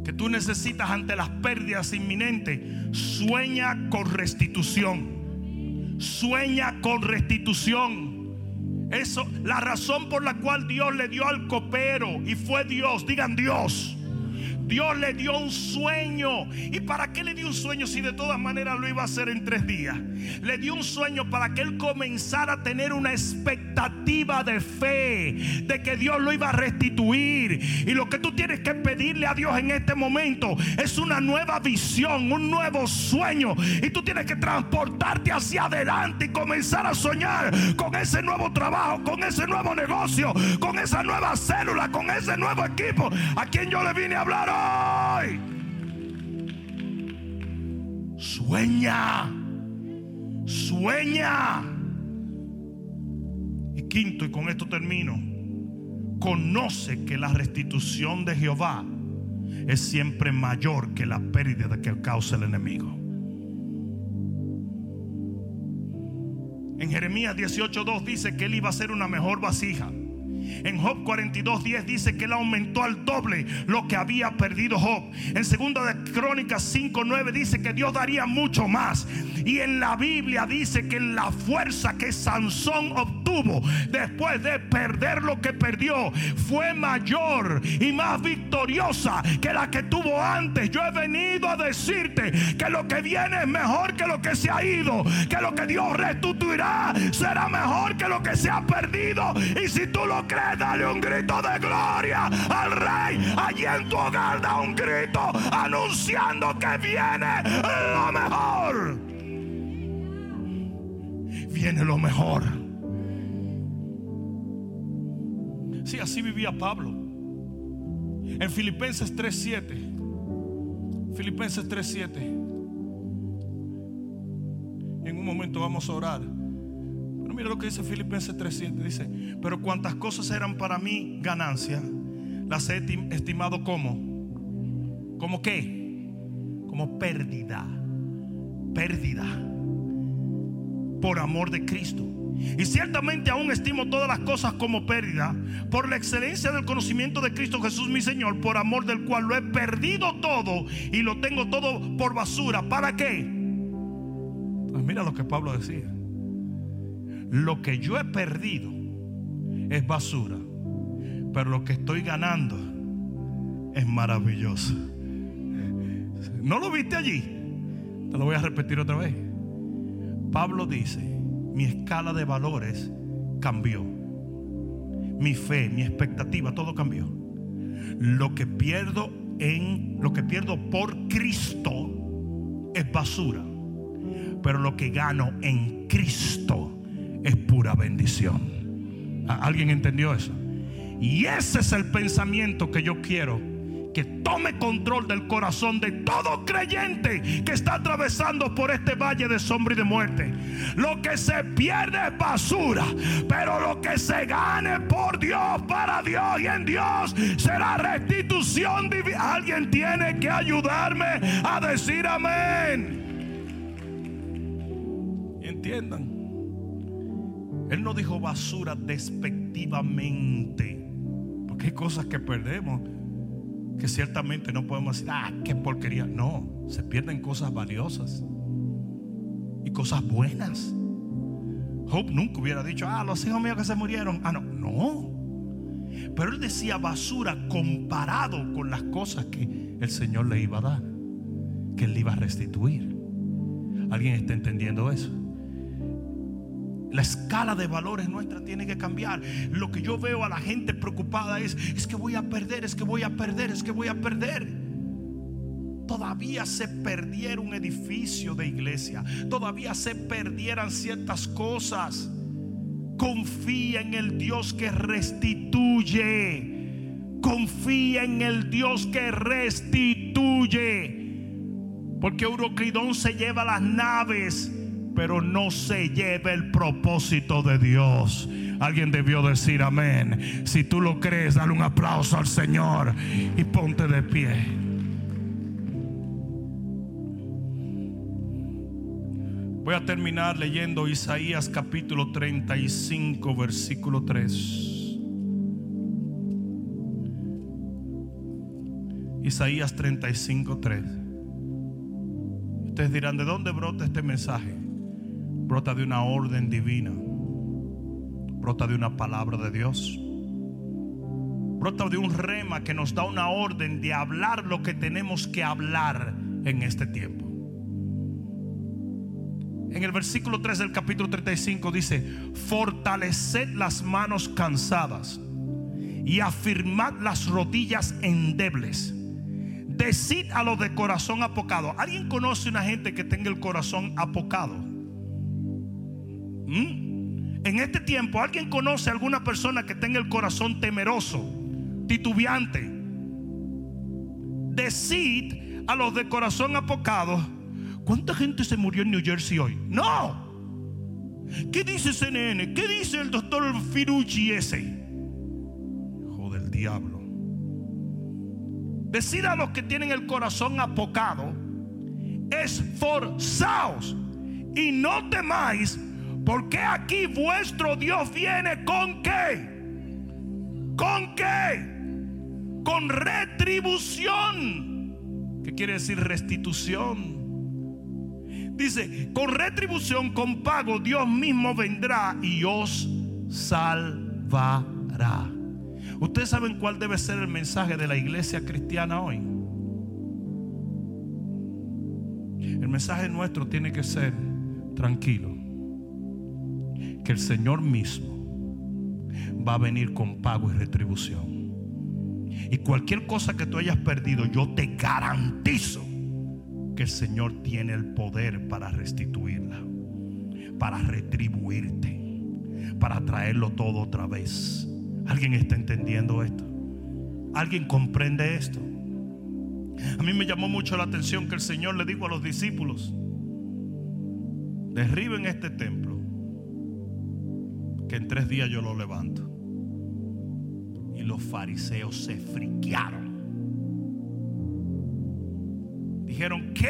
que tú necesitas ante las pérdidas inminentes, sueña con restitución. Sueña con restitución. Eso, la razón por la cual Dios le dio al copero y fue Dios, digan Dios. Dios le dio un sueño. ¿Y para qué le dio un sueño si de todas maneras lo iba a hacer en tres días? Le dio un sueño para que él comenzara a tener una expectativa de fe, de que Dios lo iba a restituir. Y lo que tú tienes que pedirle a Dios en este momento es una nueva visión, un nuevo sueño. Y tú tienes que transportarte hacia adelante y comenzar a soñar con ese nuevo trabajo, con ese nuevo negocio, con esa nueva célula, con ese nuevo equipo. A quien yo le vine a hablar hoy. Sueña. Sueña. Y quinto, y con esto termino. Conoce que la restitución de Jehová es siempre mayor que la pérdida que causa el enemigo. En Jeremías 18:2 dice que él iba a ser una mejor vasija. En Job 42:10 dice que él aumentó al doble lo que había perdido Job. En segunda de Crónicas 5:9 dice que Dios daría mucho más. Y en la Biblia dice que la fuerza que Sansón obtuvo después de perder lo que perdió fue mayor y más victoriosa que la que tuvo antes. Yo he venido a decirte que lo que viene es mejor que lo que se ha ido, que lo que Dios restituirá será mejor que lo que se ha perdido. Y si tú lo crees, dale un grito de gloria al rey. Allí en tu hogar da un grito anunciando que viene lo mejor. Viene lo mejor. Sí, así vivía Pablo. En Filipenses 3:7. Filipenses 3:7. En un momento vamos a orar. Mira lo que dice Filipenses 3:7. Dice, pero cuantas cosas eran para mí ganancia, las he estimado como. ¿Como qué? Como pérdida. Pérdida. Por amor de Cristo. Y ciertamente aún estimo todas las cosas como pérdida por la excelencia del conocimiento de Cristo Jesús mi Señor, por amor del cual lo he perdido todo y lo tengo todo por basura. ¿Para qué? Pues mira lo que Pablo decía. Lo que yo he perdido es basura, pero lo que estoy ganando es maravilloso. ¿No lo viste allí? Te lo voy a repetir otra vez. Pablo dice, mi escala de valores cambió. Mi fe, mi expectativa, todo cambió. Lo que pierdo en lo que pierdo por Cristo es basura. Pero lo que gano en Cristo es pura bendición. ¿Alguien entendió eso? Y ese es el pensamiento que yo quiero que tome control del corazón de todo creyente que está atravesando por este valle de sombra y de muerte. Lo que se pierde es basura, pero lo que se gane por Dios, para Dios y en Dios será restitución divina. Alguien tiene que ayudarme a decir amén. Entiendan. Él no dijo basura despectivamente, porque hay cosas que perdemos que ciertamente no podemos decir, ah, qué porquería. No, se pierden cosas valiosas y cosas buenas. Hope nunca hubiera dicho, ah, los hijos míos que se murieron. Ah, no, no. Pero él decía basura comparado con las cosas que el Señor le iba a dar, que él le iba a restituir. ¿Alguien está entendiendo eso? La escala de valores nuestra tiene que cambiar. Lo que yo veo a la gente preocupada es, es que voy a perder, es que voy a perder, es que voy a perder. Todavía se perdiera un edificio de iglesia. Todavía se perdieran ciertas cosas. Confía en el Dios que restituye. Confía en el Dios que restituye. Porque Euroclidón se lleva las naves pero no se lleve el propósito de Dios. Alguien debió decir amén. Si tú lo crees, dale un aplauso al Señor y ponte de pie. Voy a terminar leyendo Isaías capítulo 35, versículo 3. Isaías 35, 3. Ustedes dirán, ¿de dónde brota este mensaje? Brota de una orden divina, brota de una palabra de Dios, brota de un rema que nos da una orden de hablar lo que tenemos que hablar en este tiempo. En el versículo 3 del capítulo 35 dice, fortaleced las manos cansadas y afirmad las rodillas endebles. Decid a los de corazón apocado. ¿Alguien conoce una gente que tenga el corazón apocado? En este tiempo, ¿alguien conoce a alguna persona que tenga el corazón temeroso, titubeante? Decid a los de corazón apocado, ¿cuánta gente se murió en New Jersey hoy? No. ¿Qué dice CNN? ¿Qué dice el doctor Firucci ese? Hijo del diablo. Decid a los que tienen el corazón apocado, esforzaos y no temáis porque aquí vuestro Dios viene con qué? ¿Con qué? Con retribución. ¿Qué quiere decir restitución? Dice, con retribución, con pago, Dios mismo vendrá y os salvará. Ustedes saben cuál debe ser el mensaje de la iglesia cristiana hoy. El mensaje nuestro tiene que ser tranquilo que el Señor mismo va a venir con pago y retribución. Y cualquier cosa que tú hayas perdido, yo te garantizo que el Señor tiene el poder para restituirla, para retribuirte, para traerlo todo otra vez. ¿Alguien está entendiendo esto? ¿Alguien comprende esto? A mí me llamó mucho la atención que el Señor le dijo a los discípulos, derriben este templo que en tres días yo lo levanto. Y los fariseos se friquearon. Dijeron, ¿qué?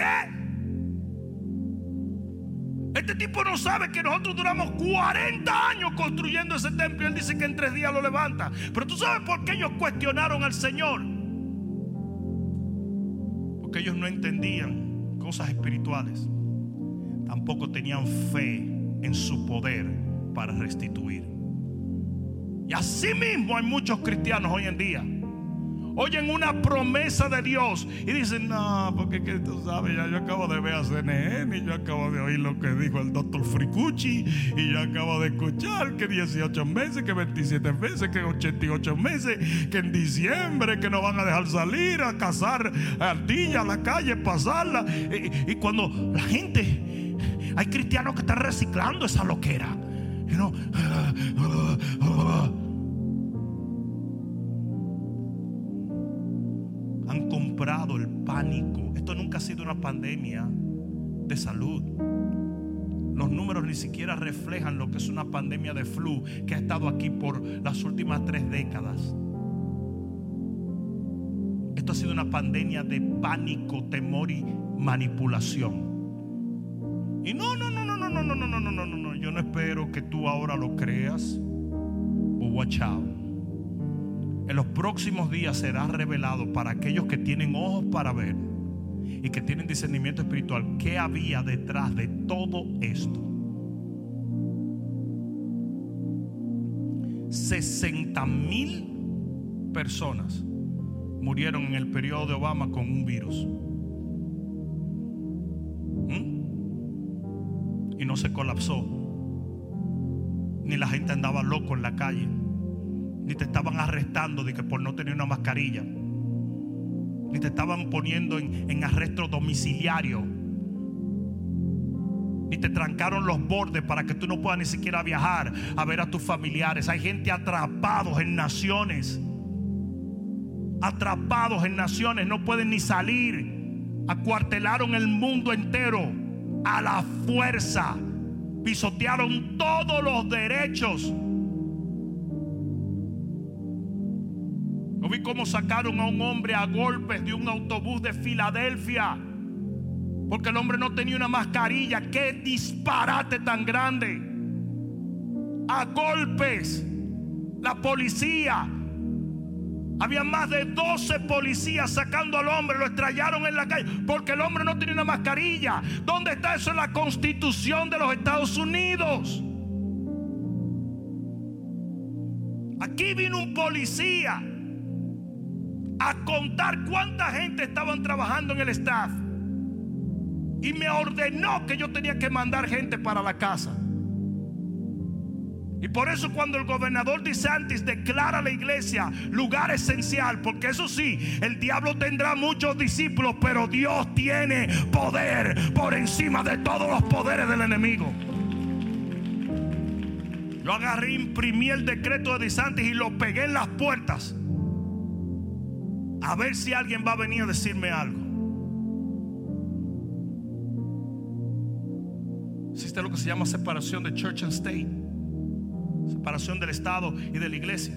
Este tipo no sabe que nosotros duramos 40 años construyendo ese templo y él dice que en tres días lo levanta. Pero tú sabes por qué ellos cuestionaron al Señor. Porque ellos no entendían cosas espirituales. Tampoco tenían fe en su poder para restituir. Y así mismo hay muchos cristianos hoy en día. oyen una promesa de Dios y dicen, no, porque que tú sabes, ya yo acabo de ver a CNN y yo acabo de oír lo que dijo el doctor Fricucci y yo acabo de escuchar que 18 meses, que 27 meses, que 88 meses, que en diciembre que no van a dejar salir a cazar ardillas a la calle, pasarla. Y, y cuando la gente, hay cristianos que están reciclando esa loquera. You know, han comprado el pánico. Esto nunca ha sido una pandemia de salud. Los números ni siquiera reflejan lo que es una pandemia de flu que ha estado aquí por las últimas tres décadas. Esto ha sido una pandemia de pánico, temor y manipulación. Y no, no, no, no, no, no, no, no, no, no, no, no. Yo no espero que tú ahora lo creas. But watch en los próximos días será revelado para aquellos que tienen ojos para ver y que tienen discernimiento espiritual qué había detrás de todo esto. 60 mil personas murieron en el periodo de Obama con un virus. ¿Mm? Y no se colapsó. Ni la gente andaba loco en la calle ni te estaban arrestando de que por no tener una mascarilla, ni te estaban poniendo en, arresto domiciliario, ni te trancaron los bordes para que tú no puedas ni siquiera viajar a ver a tus familiares. Hay gente atrapados en naciones, atrapados en naciones, no pueden ni salir. Acuartelaron el mundo entero a la fuerza, pisotearon todos los derechos vi cómo sacaron a un hombre a golpes de un autobús de Filadelfia. Porque el hombre no tenía una mascarilla. ¡Qué disparate tan grande! A golpes. La policía. Había más de 12 policías sacando al hombre. Lo estrellaron en la calle. Porque el hombre no tenía una mascarilla. ¿Dónde está eso en la constitución de los Estados Unidos? Aquí vino un policía a contar cuánta gente estaban trabajando en el staff. Y me ordenó que yo tenía que mandar gente para la casa. Y por eso cuando el gobernador DeSantis declara a la iglesia lugar esencial, porque eso sí, el diablo tendrá muchos discípulos, pero Dios tiene poder por encima de todos los poderes del enemigo. Yo agarré, imprimí el decreto de DeSantis y lo pegué en las puertas a ver si alguien va a venir a decirme algo. Existe lo que se llama separación de church and state, separación del Estado y de la iglesia.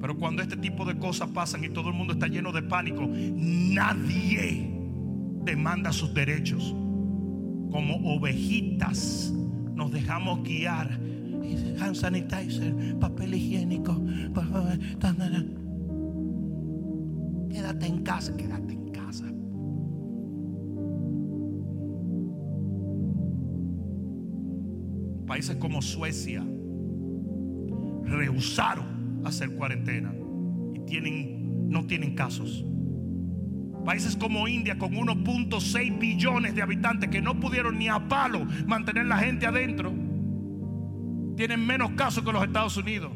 Pero cuando este tipo de cosas pasan y todo el mundo está lleno de pánico, nadie demanda sus derechos. Como ovejitas nos dejamos guiar. Hand sanitizer, papel higiénico. Quédate en casa, quédate Países como Suecia rehusaron hacer cuarentena y tienen, no tienen casos. Países como India con 1.6 billones de habitantes que no pudieron ni a palo mantener la gente adentro, tienen menos casos que los Estados Unidos.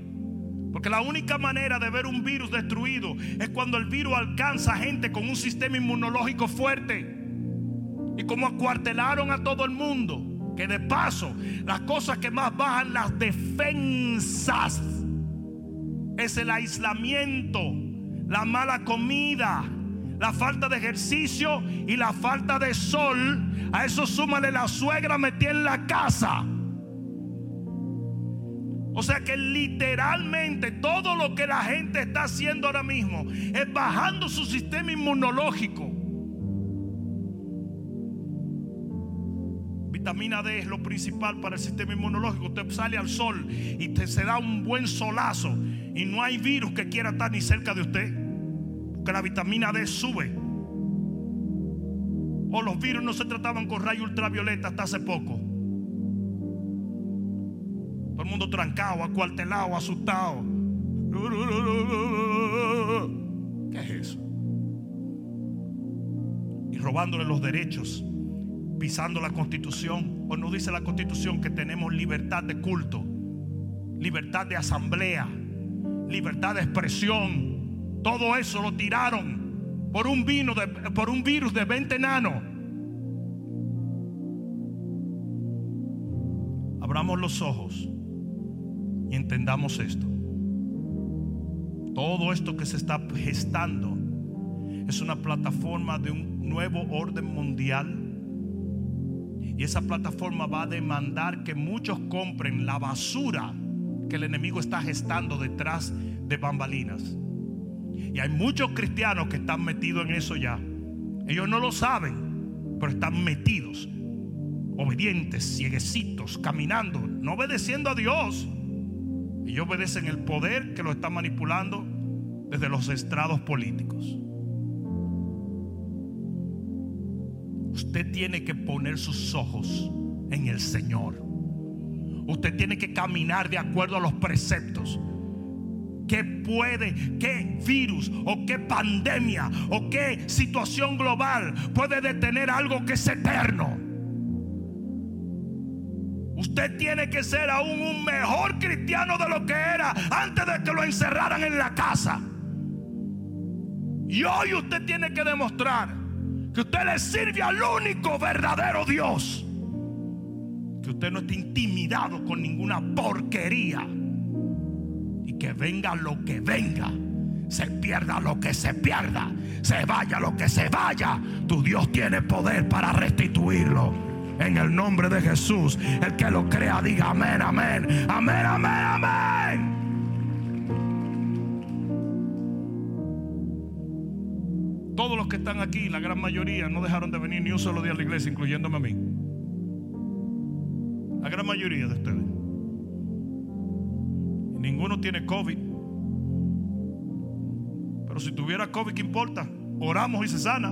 Porque la única manera de ver un virus destruido es cuando el virus alcanza gente con un sistema inmunológico fuerte. Y como acuartelaron a todo el mundo, que de paso las cosas que más bajan las defensas es el aislamiento, la mala comida, la falta de ejercicio y la falta de sol. A eso súmale la suegra metida en la casa. O sea que literalmente todo lo que la gente está haciendo ahora mismo es bajando su sistema inmunológico. Vitamina D es lo principal para el sistema inmunológico. Usted sale al sol y te se da un buen solazo y no hay virus que quiera estar ni cerca de usted. Porque la vitamina D sube. O los virus no se trataban con rayos ultravioleta hasta hace poco. Todo el mundo trancado, acuartelado, asustado. ¿Qué es eso? Y robándole los derechos, pisando la constitución. ¿O no dice la constitución que tenemos libertad de culto, libertad de asamblea, libertad de expresión? Todo eso lo tiraron por un, vino de, por un virus de 20 enanos. Abramos los ojos y entendamos esto. Todo esto que se está gestando es una plataforma de un nuevo orden mundial. Y esa plataforma va a demandar que muchos compren la basura que el enemigo está gestando detrás de bambalinas. Y hay muchos cristianos que están metidos en eso ya. Ellos no lo saben, pero están metidos, obedientes, cieguecitos, caminando, no obedeciendo a Dios y obedecen el poder que lo está manipulando desde los estrados políticos. Usted tiene que poner sus ojos en el Señor. Usted tiene que caminar de acuerdo a los preceptos. ¿Qué puede, qué virus o qué pandemia o qué situación global puede detener algo que es eterno? Usted tiene que ser aún un mejor cristiano de lo que era antes de que lo encerraran en la casa. Y hoy usted tiene que demostrar que usted le sirve al único verdadero Dios. Que usted no esté intimidado con ninguna porquería. Y que venga lo que venga. Se pierda lo que se pierda. Se vaya lo que se vaya. Tu Dios tiene poder para restituirlo en el nombre de Jesús. El que lo crea, diga amén, amén, amén, amén, amén. Que están aquí, la gran mayoría, no dejaron de venir ni un solo día a la iglesia, incluyéndome a mí. La gran mayoría de ustedes. ninguno tiene COVID. Pero si tuviera COVID, ¿qué importa? Oramos y se sana.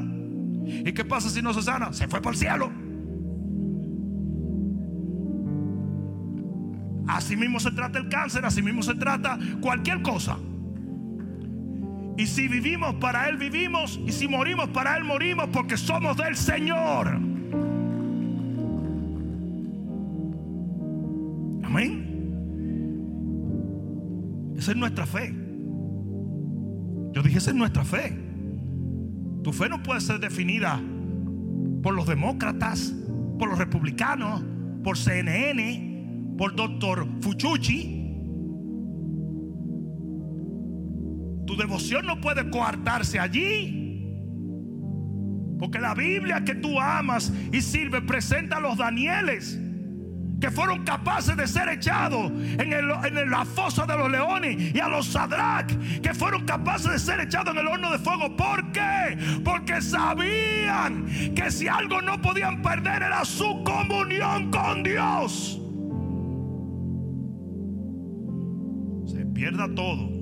¿Y qué pasa si no se sana? Se fue para el cielo. Así mismo se trata el cáncer, así mismo se trata cualquier cosa. Y si vivimos para Él vivimos, y si morimos para Él morimos, porque somos del Señor. Amén. Esa es nuestra fe. Yo dije, esa es nuestra fe. Tu fe no puede ser definida por los demócratas, por los republicanos, por CNN, por doctor Fuchuchi. Tu devoción no puede coartarse allí. Porque la Biblia que tú amas y sirve presenta a los Danieles que fueron capaces de ser echados en, la fosa de los leones y a los Sadrach que fueron capaces de ser echados en el horno de fuego. ¿Por qué? Porque sabían que si algo no podían perder era su comunión con Dios. pierda todo.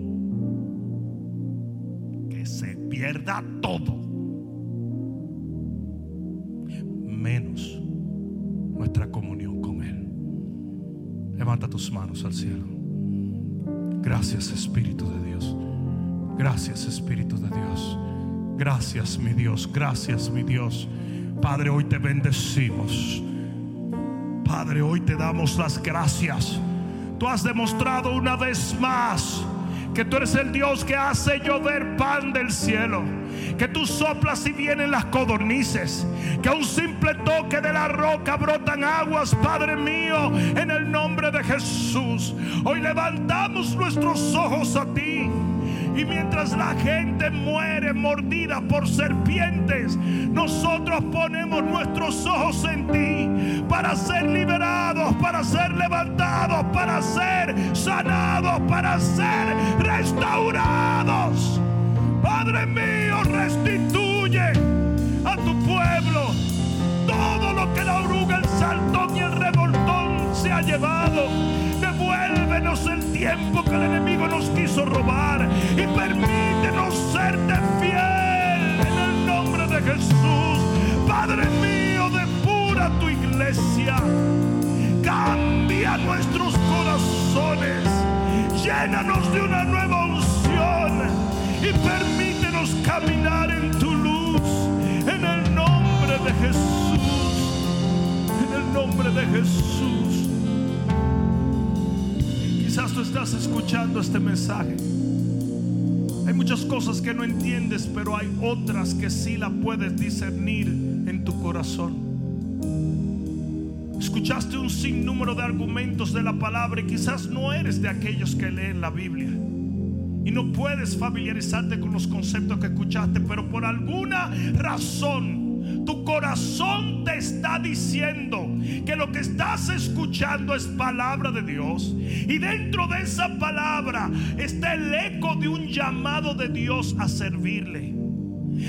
Se pierda todo. Menos nuestra comunión con Él. Levanta tus manos al cielo. Gracias Espíritu de Dios. Gracias Espíritu de Dios. Gracias mi Dios. Gracias mi Dios. Padre, hoy te bendecimos. Padre, hoy te damos las gracias Tú has demostrado una vez más que tú eres el Dios que hace llover pan del cielo. Que tú soplas y vienen las codornices. Que a un simple toque de la roca brotan aguas, Padre mío, en el nombre de Jesús. Hoy levantamos nuestros ojos a ti. Y mientras la gente muere mordida por serpientes, nosotros ponemos nuestros ojos en ti para ser liberados, para ser levantados, para ser sanados, para ser restaurados. Padre mío, restituye a tu pueblo todo lo que la oruga, el saltón y el revoltón se ha llevado Devuélvenos el tiempo que el enemigo nos quiso robar y permítenos serte fiel en el nombre de Jesús. Padre mío, depura tu iglesia. Cambia nuestros corazones. Llénanos de una nueva unción y permítenos caminar en tu luz. En el nombre de Jesús. En el nombre de Jesús. Quizás tú estás escuchando este mensaje. Hay muchas cosas que no entiendes, pero hay otras que sí la puedes discernir en tu corazón. Escuchaste un sinnúmero de argumentos de la palabra y quizás no eres de aquellos que leen la Biblia. Y no puedes familiarizarte con los conceptos que escuchaste, pero por alguna razón tu corazón te está diciendo que lo que estás escuchando es palabra de Dios. Y dentro de esa palabra está el eco de un llamado de Dios a servirle.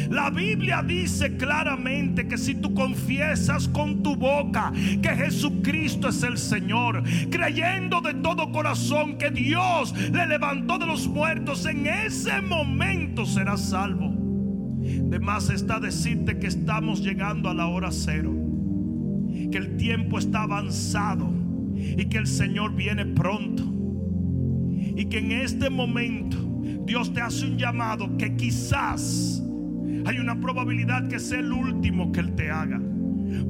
La Biblia dice claramente que si tú confiesas con tu boca que Jesucristo es el Señor, creyendo de todo corazón que Dios le levantó de los muertos, en ese momento serás salvo. De más está decirte que estamos llegando a la hora cero, que el tiempo está avanzado y que el Señor viene pronto. Y que en este momento Dios te hace un llamado que quizás hay una probabilidad que sea el último que Él te haga.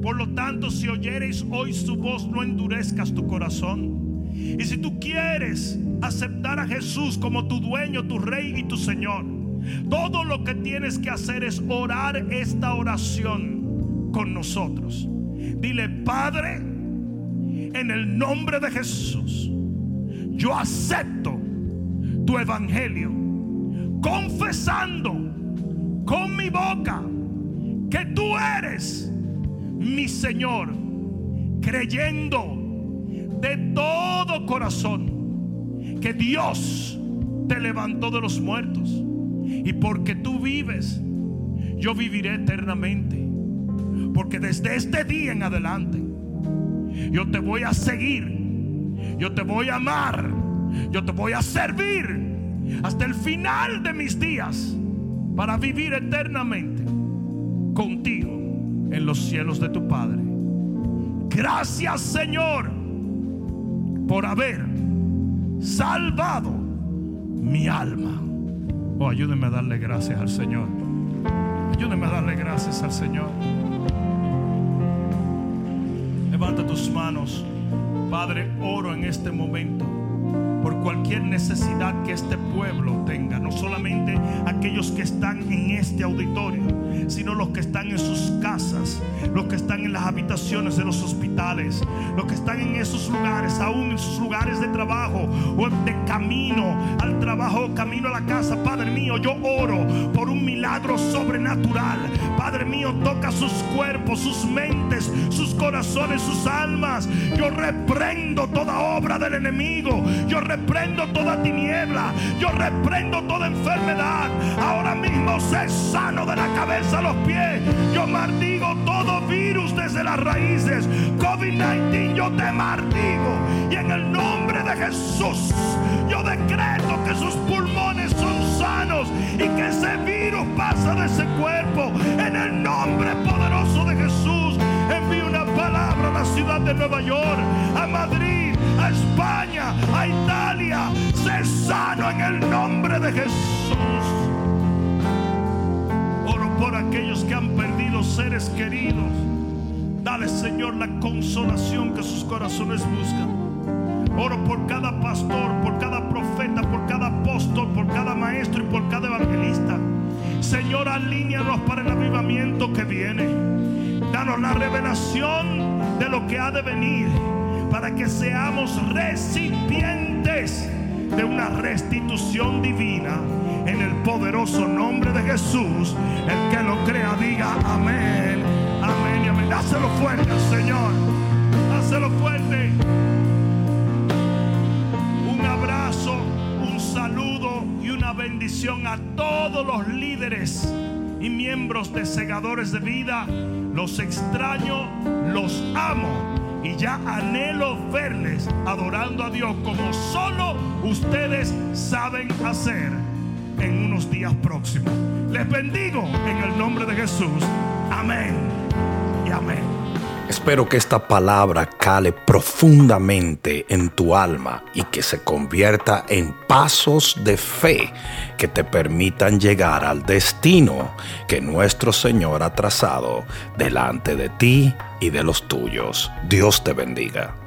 Por lo tanto, si oyeres hoy su voz, no endurezcas tu corazón. Y si tú quieres aceptar a Jesús como tu dueño, tu rey y tu Señor, todo lo que tienes que hacer es orar esta oración con nosotros. Dile, Padre, en el nombre de Jesús, yo acepto tu evangelio, confesando con mi boca que tú eres mi Señor, creyendo de todo corazón que Dios te levantó de los muertos. Y porque tú vives, yo viviré eternamente. Porque desde este día en adelante, yo te voy a seguir, yo te voy a amar, yo te voy a servir hasta el final de mis días para vivir eternamente contigo en los cielos de tu Padre. Gracias Señor por haber salvado mi alma. Oh, ayúdeme a darle gracias al Señor. Ayúdeme a darle gracias al Señor. Levanta tus manos. Padre, oro en este momento por cualquier necesidad que este pueblo tenga. No solamente aquellos que están en este auditorio, sino los que están en sus casas, los que están en las habitaciones de los hospitales, los que están en esos lugares, aún en sus lugares de trabajo o de camino al trabajo, camino a la casa. Padre mío, yo oro por un milagro sobrenatural. Padre mío, toca sus cuerpos, sus mentes, sus corazones, sus almas. Yo reprendo toda obra del enemigo. Yo reprendo toda tiniebla. Yo reprendo toda enfermedad. Ahora mismo sé sano de la cabeza a los pies. Yo maldigo todo virus desde las raíces. COVID-19 yo te maldigo. Y en el nombre de Jesús yo decreto que sus pulmones son sanos y que ese virus pasa de ese cuerpo. En el nombre poderoso de Jesús envío una palabra a la ciudad de Nueva York, a Madrid, a España, a Italia. Sé sano en el nombre de Jesús. Por aquellos que han perdido seres queridos. Dale, Señor, la consolación que sus corazones buscan. Oro por cada pastor, por cada profeta, por cada apóstol, por cada maestro y por cada evangelista. Señor, alíñanos para el avivamiento que viene. Danos la revelación de lo que ha de venir para que seamos recipientes de una restitución divina en el poderoso nombre de Jesús. El que lo crea diga amén, amén y amén. Dáselo fuerte al Señor. Dáselo fuerte. Un abrazo, un saludo y una bendición a todos los líderes y miembros de Segadores de Vida. Los extraño, los amo y ya anhelo verles adorando a Dios como solo ustedes saben hacer en unos días próximos. Les bendigo en el nombre de Jesús. Amén y amén. Espero que esta palabra cale profundamente en tu alma y que se convierta en pasos de fe que te permitan llegar al destino que nuestro Señor ha trazado delante de ti y de los tuyos. Dios te bendiga.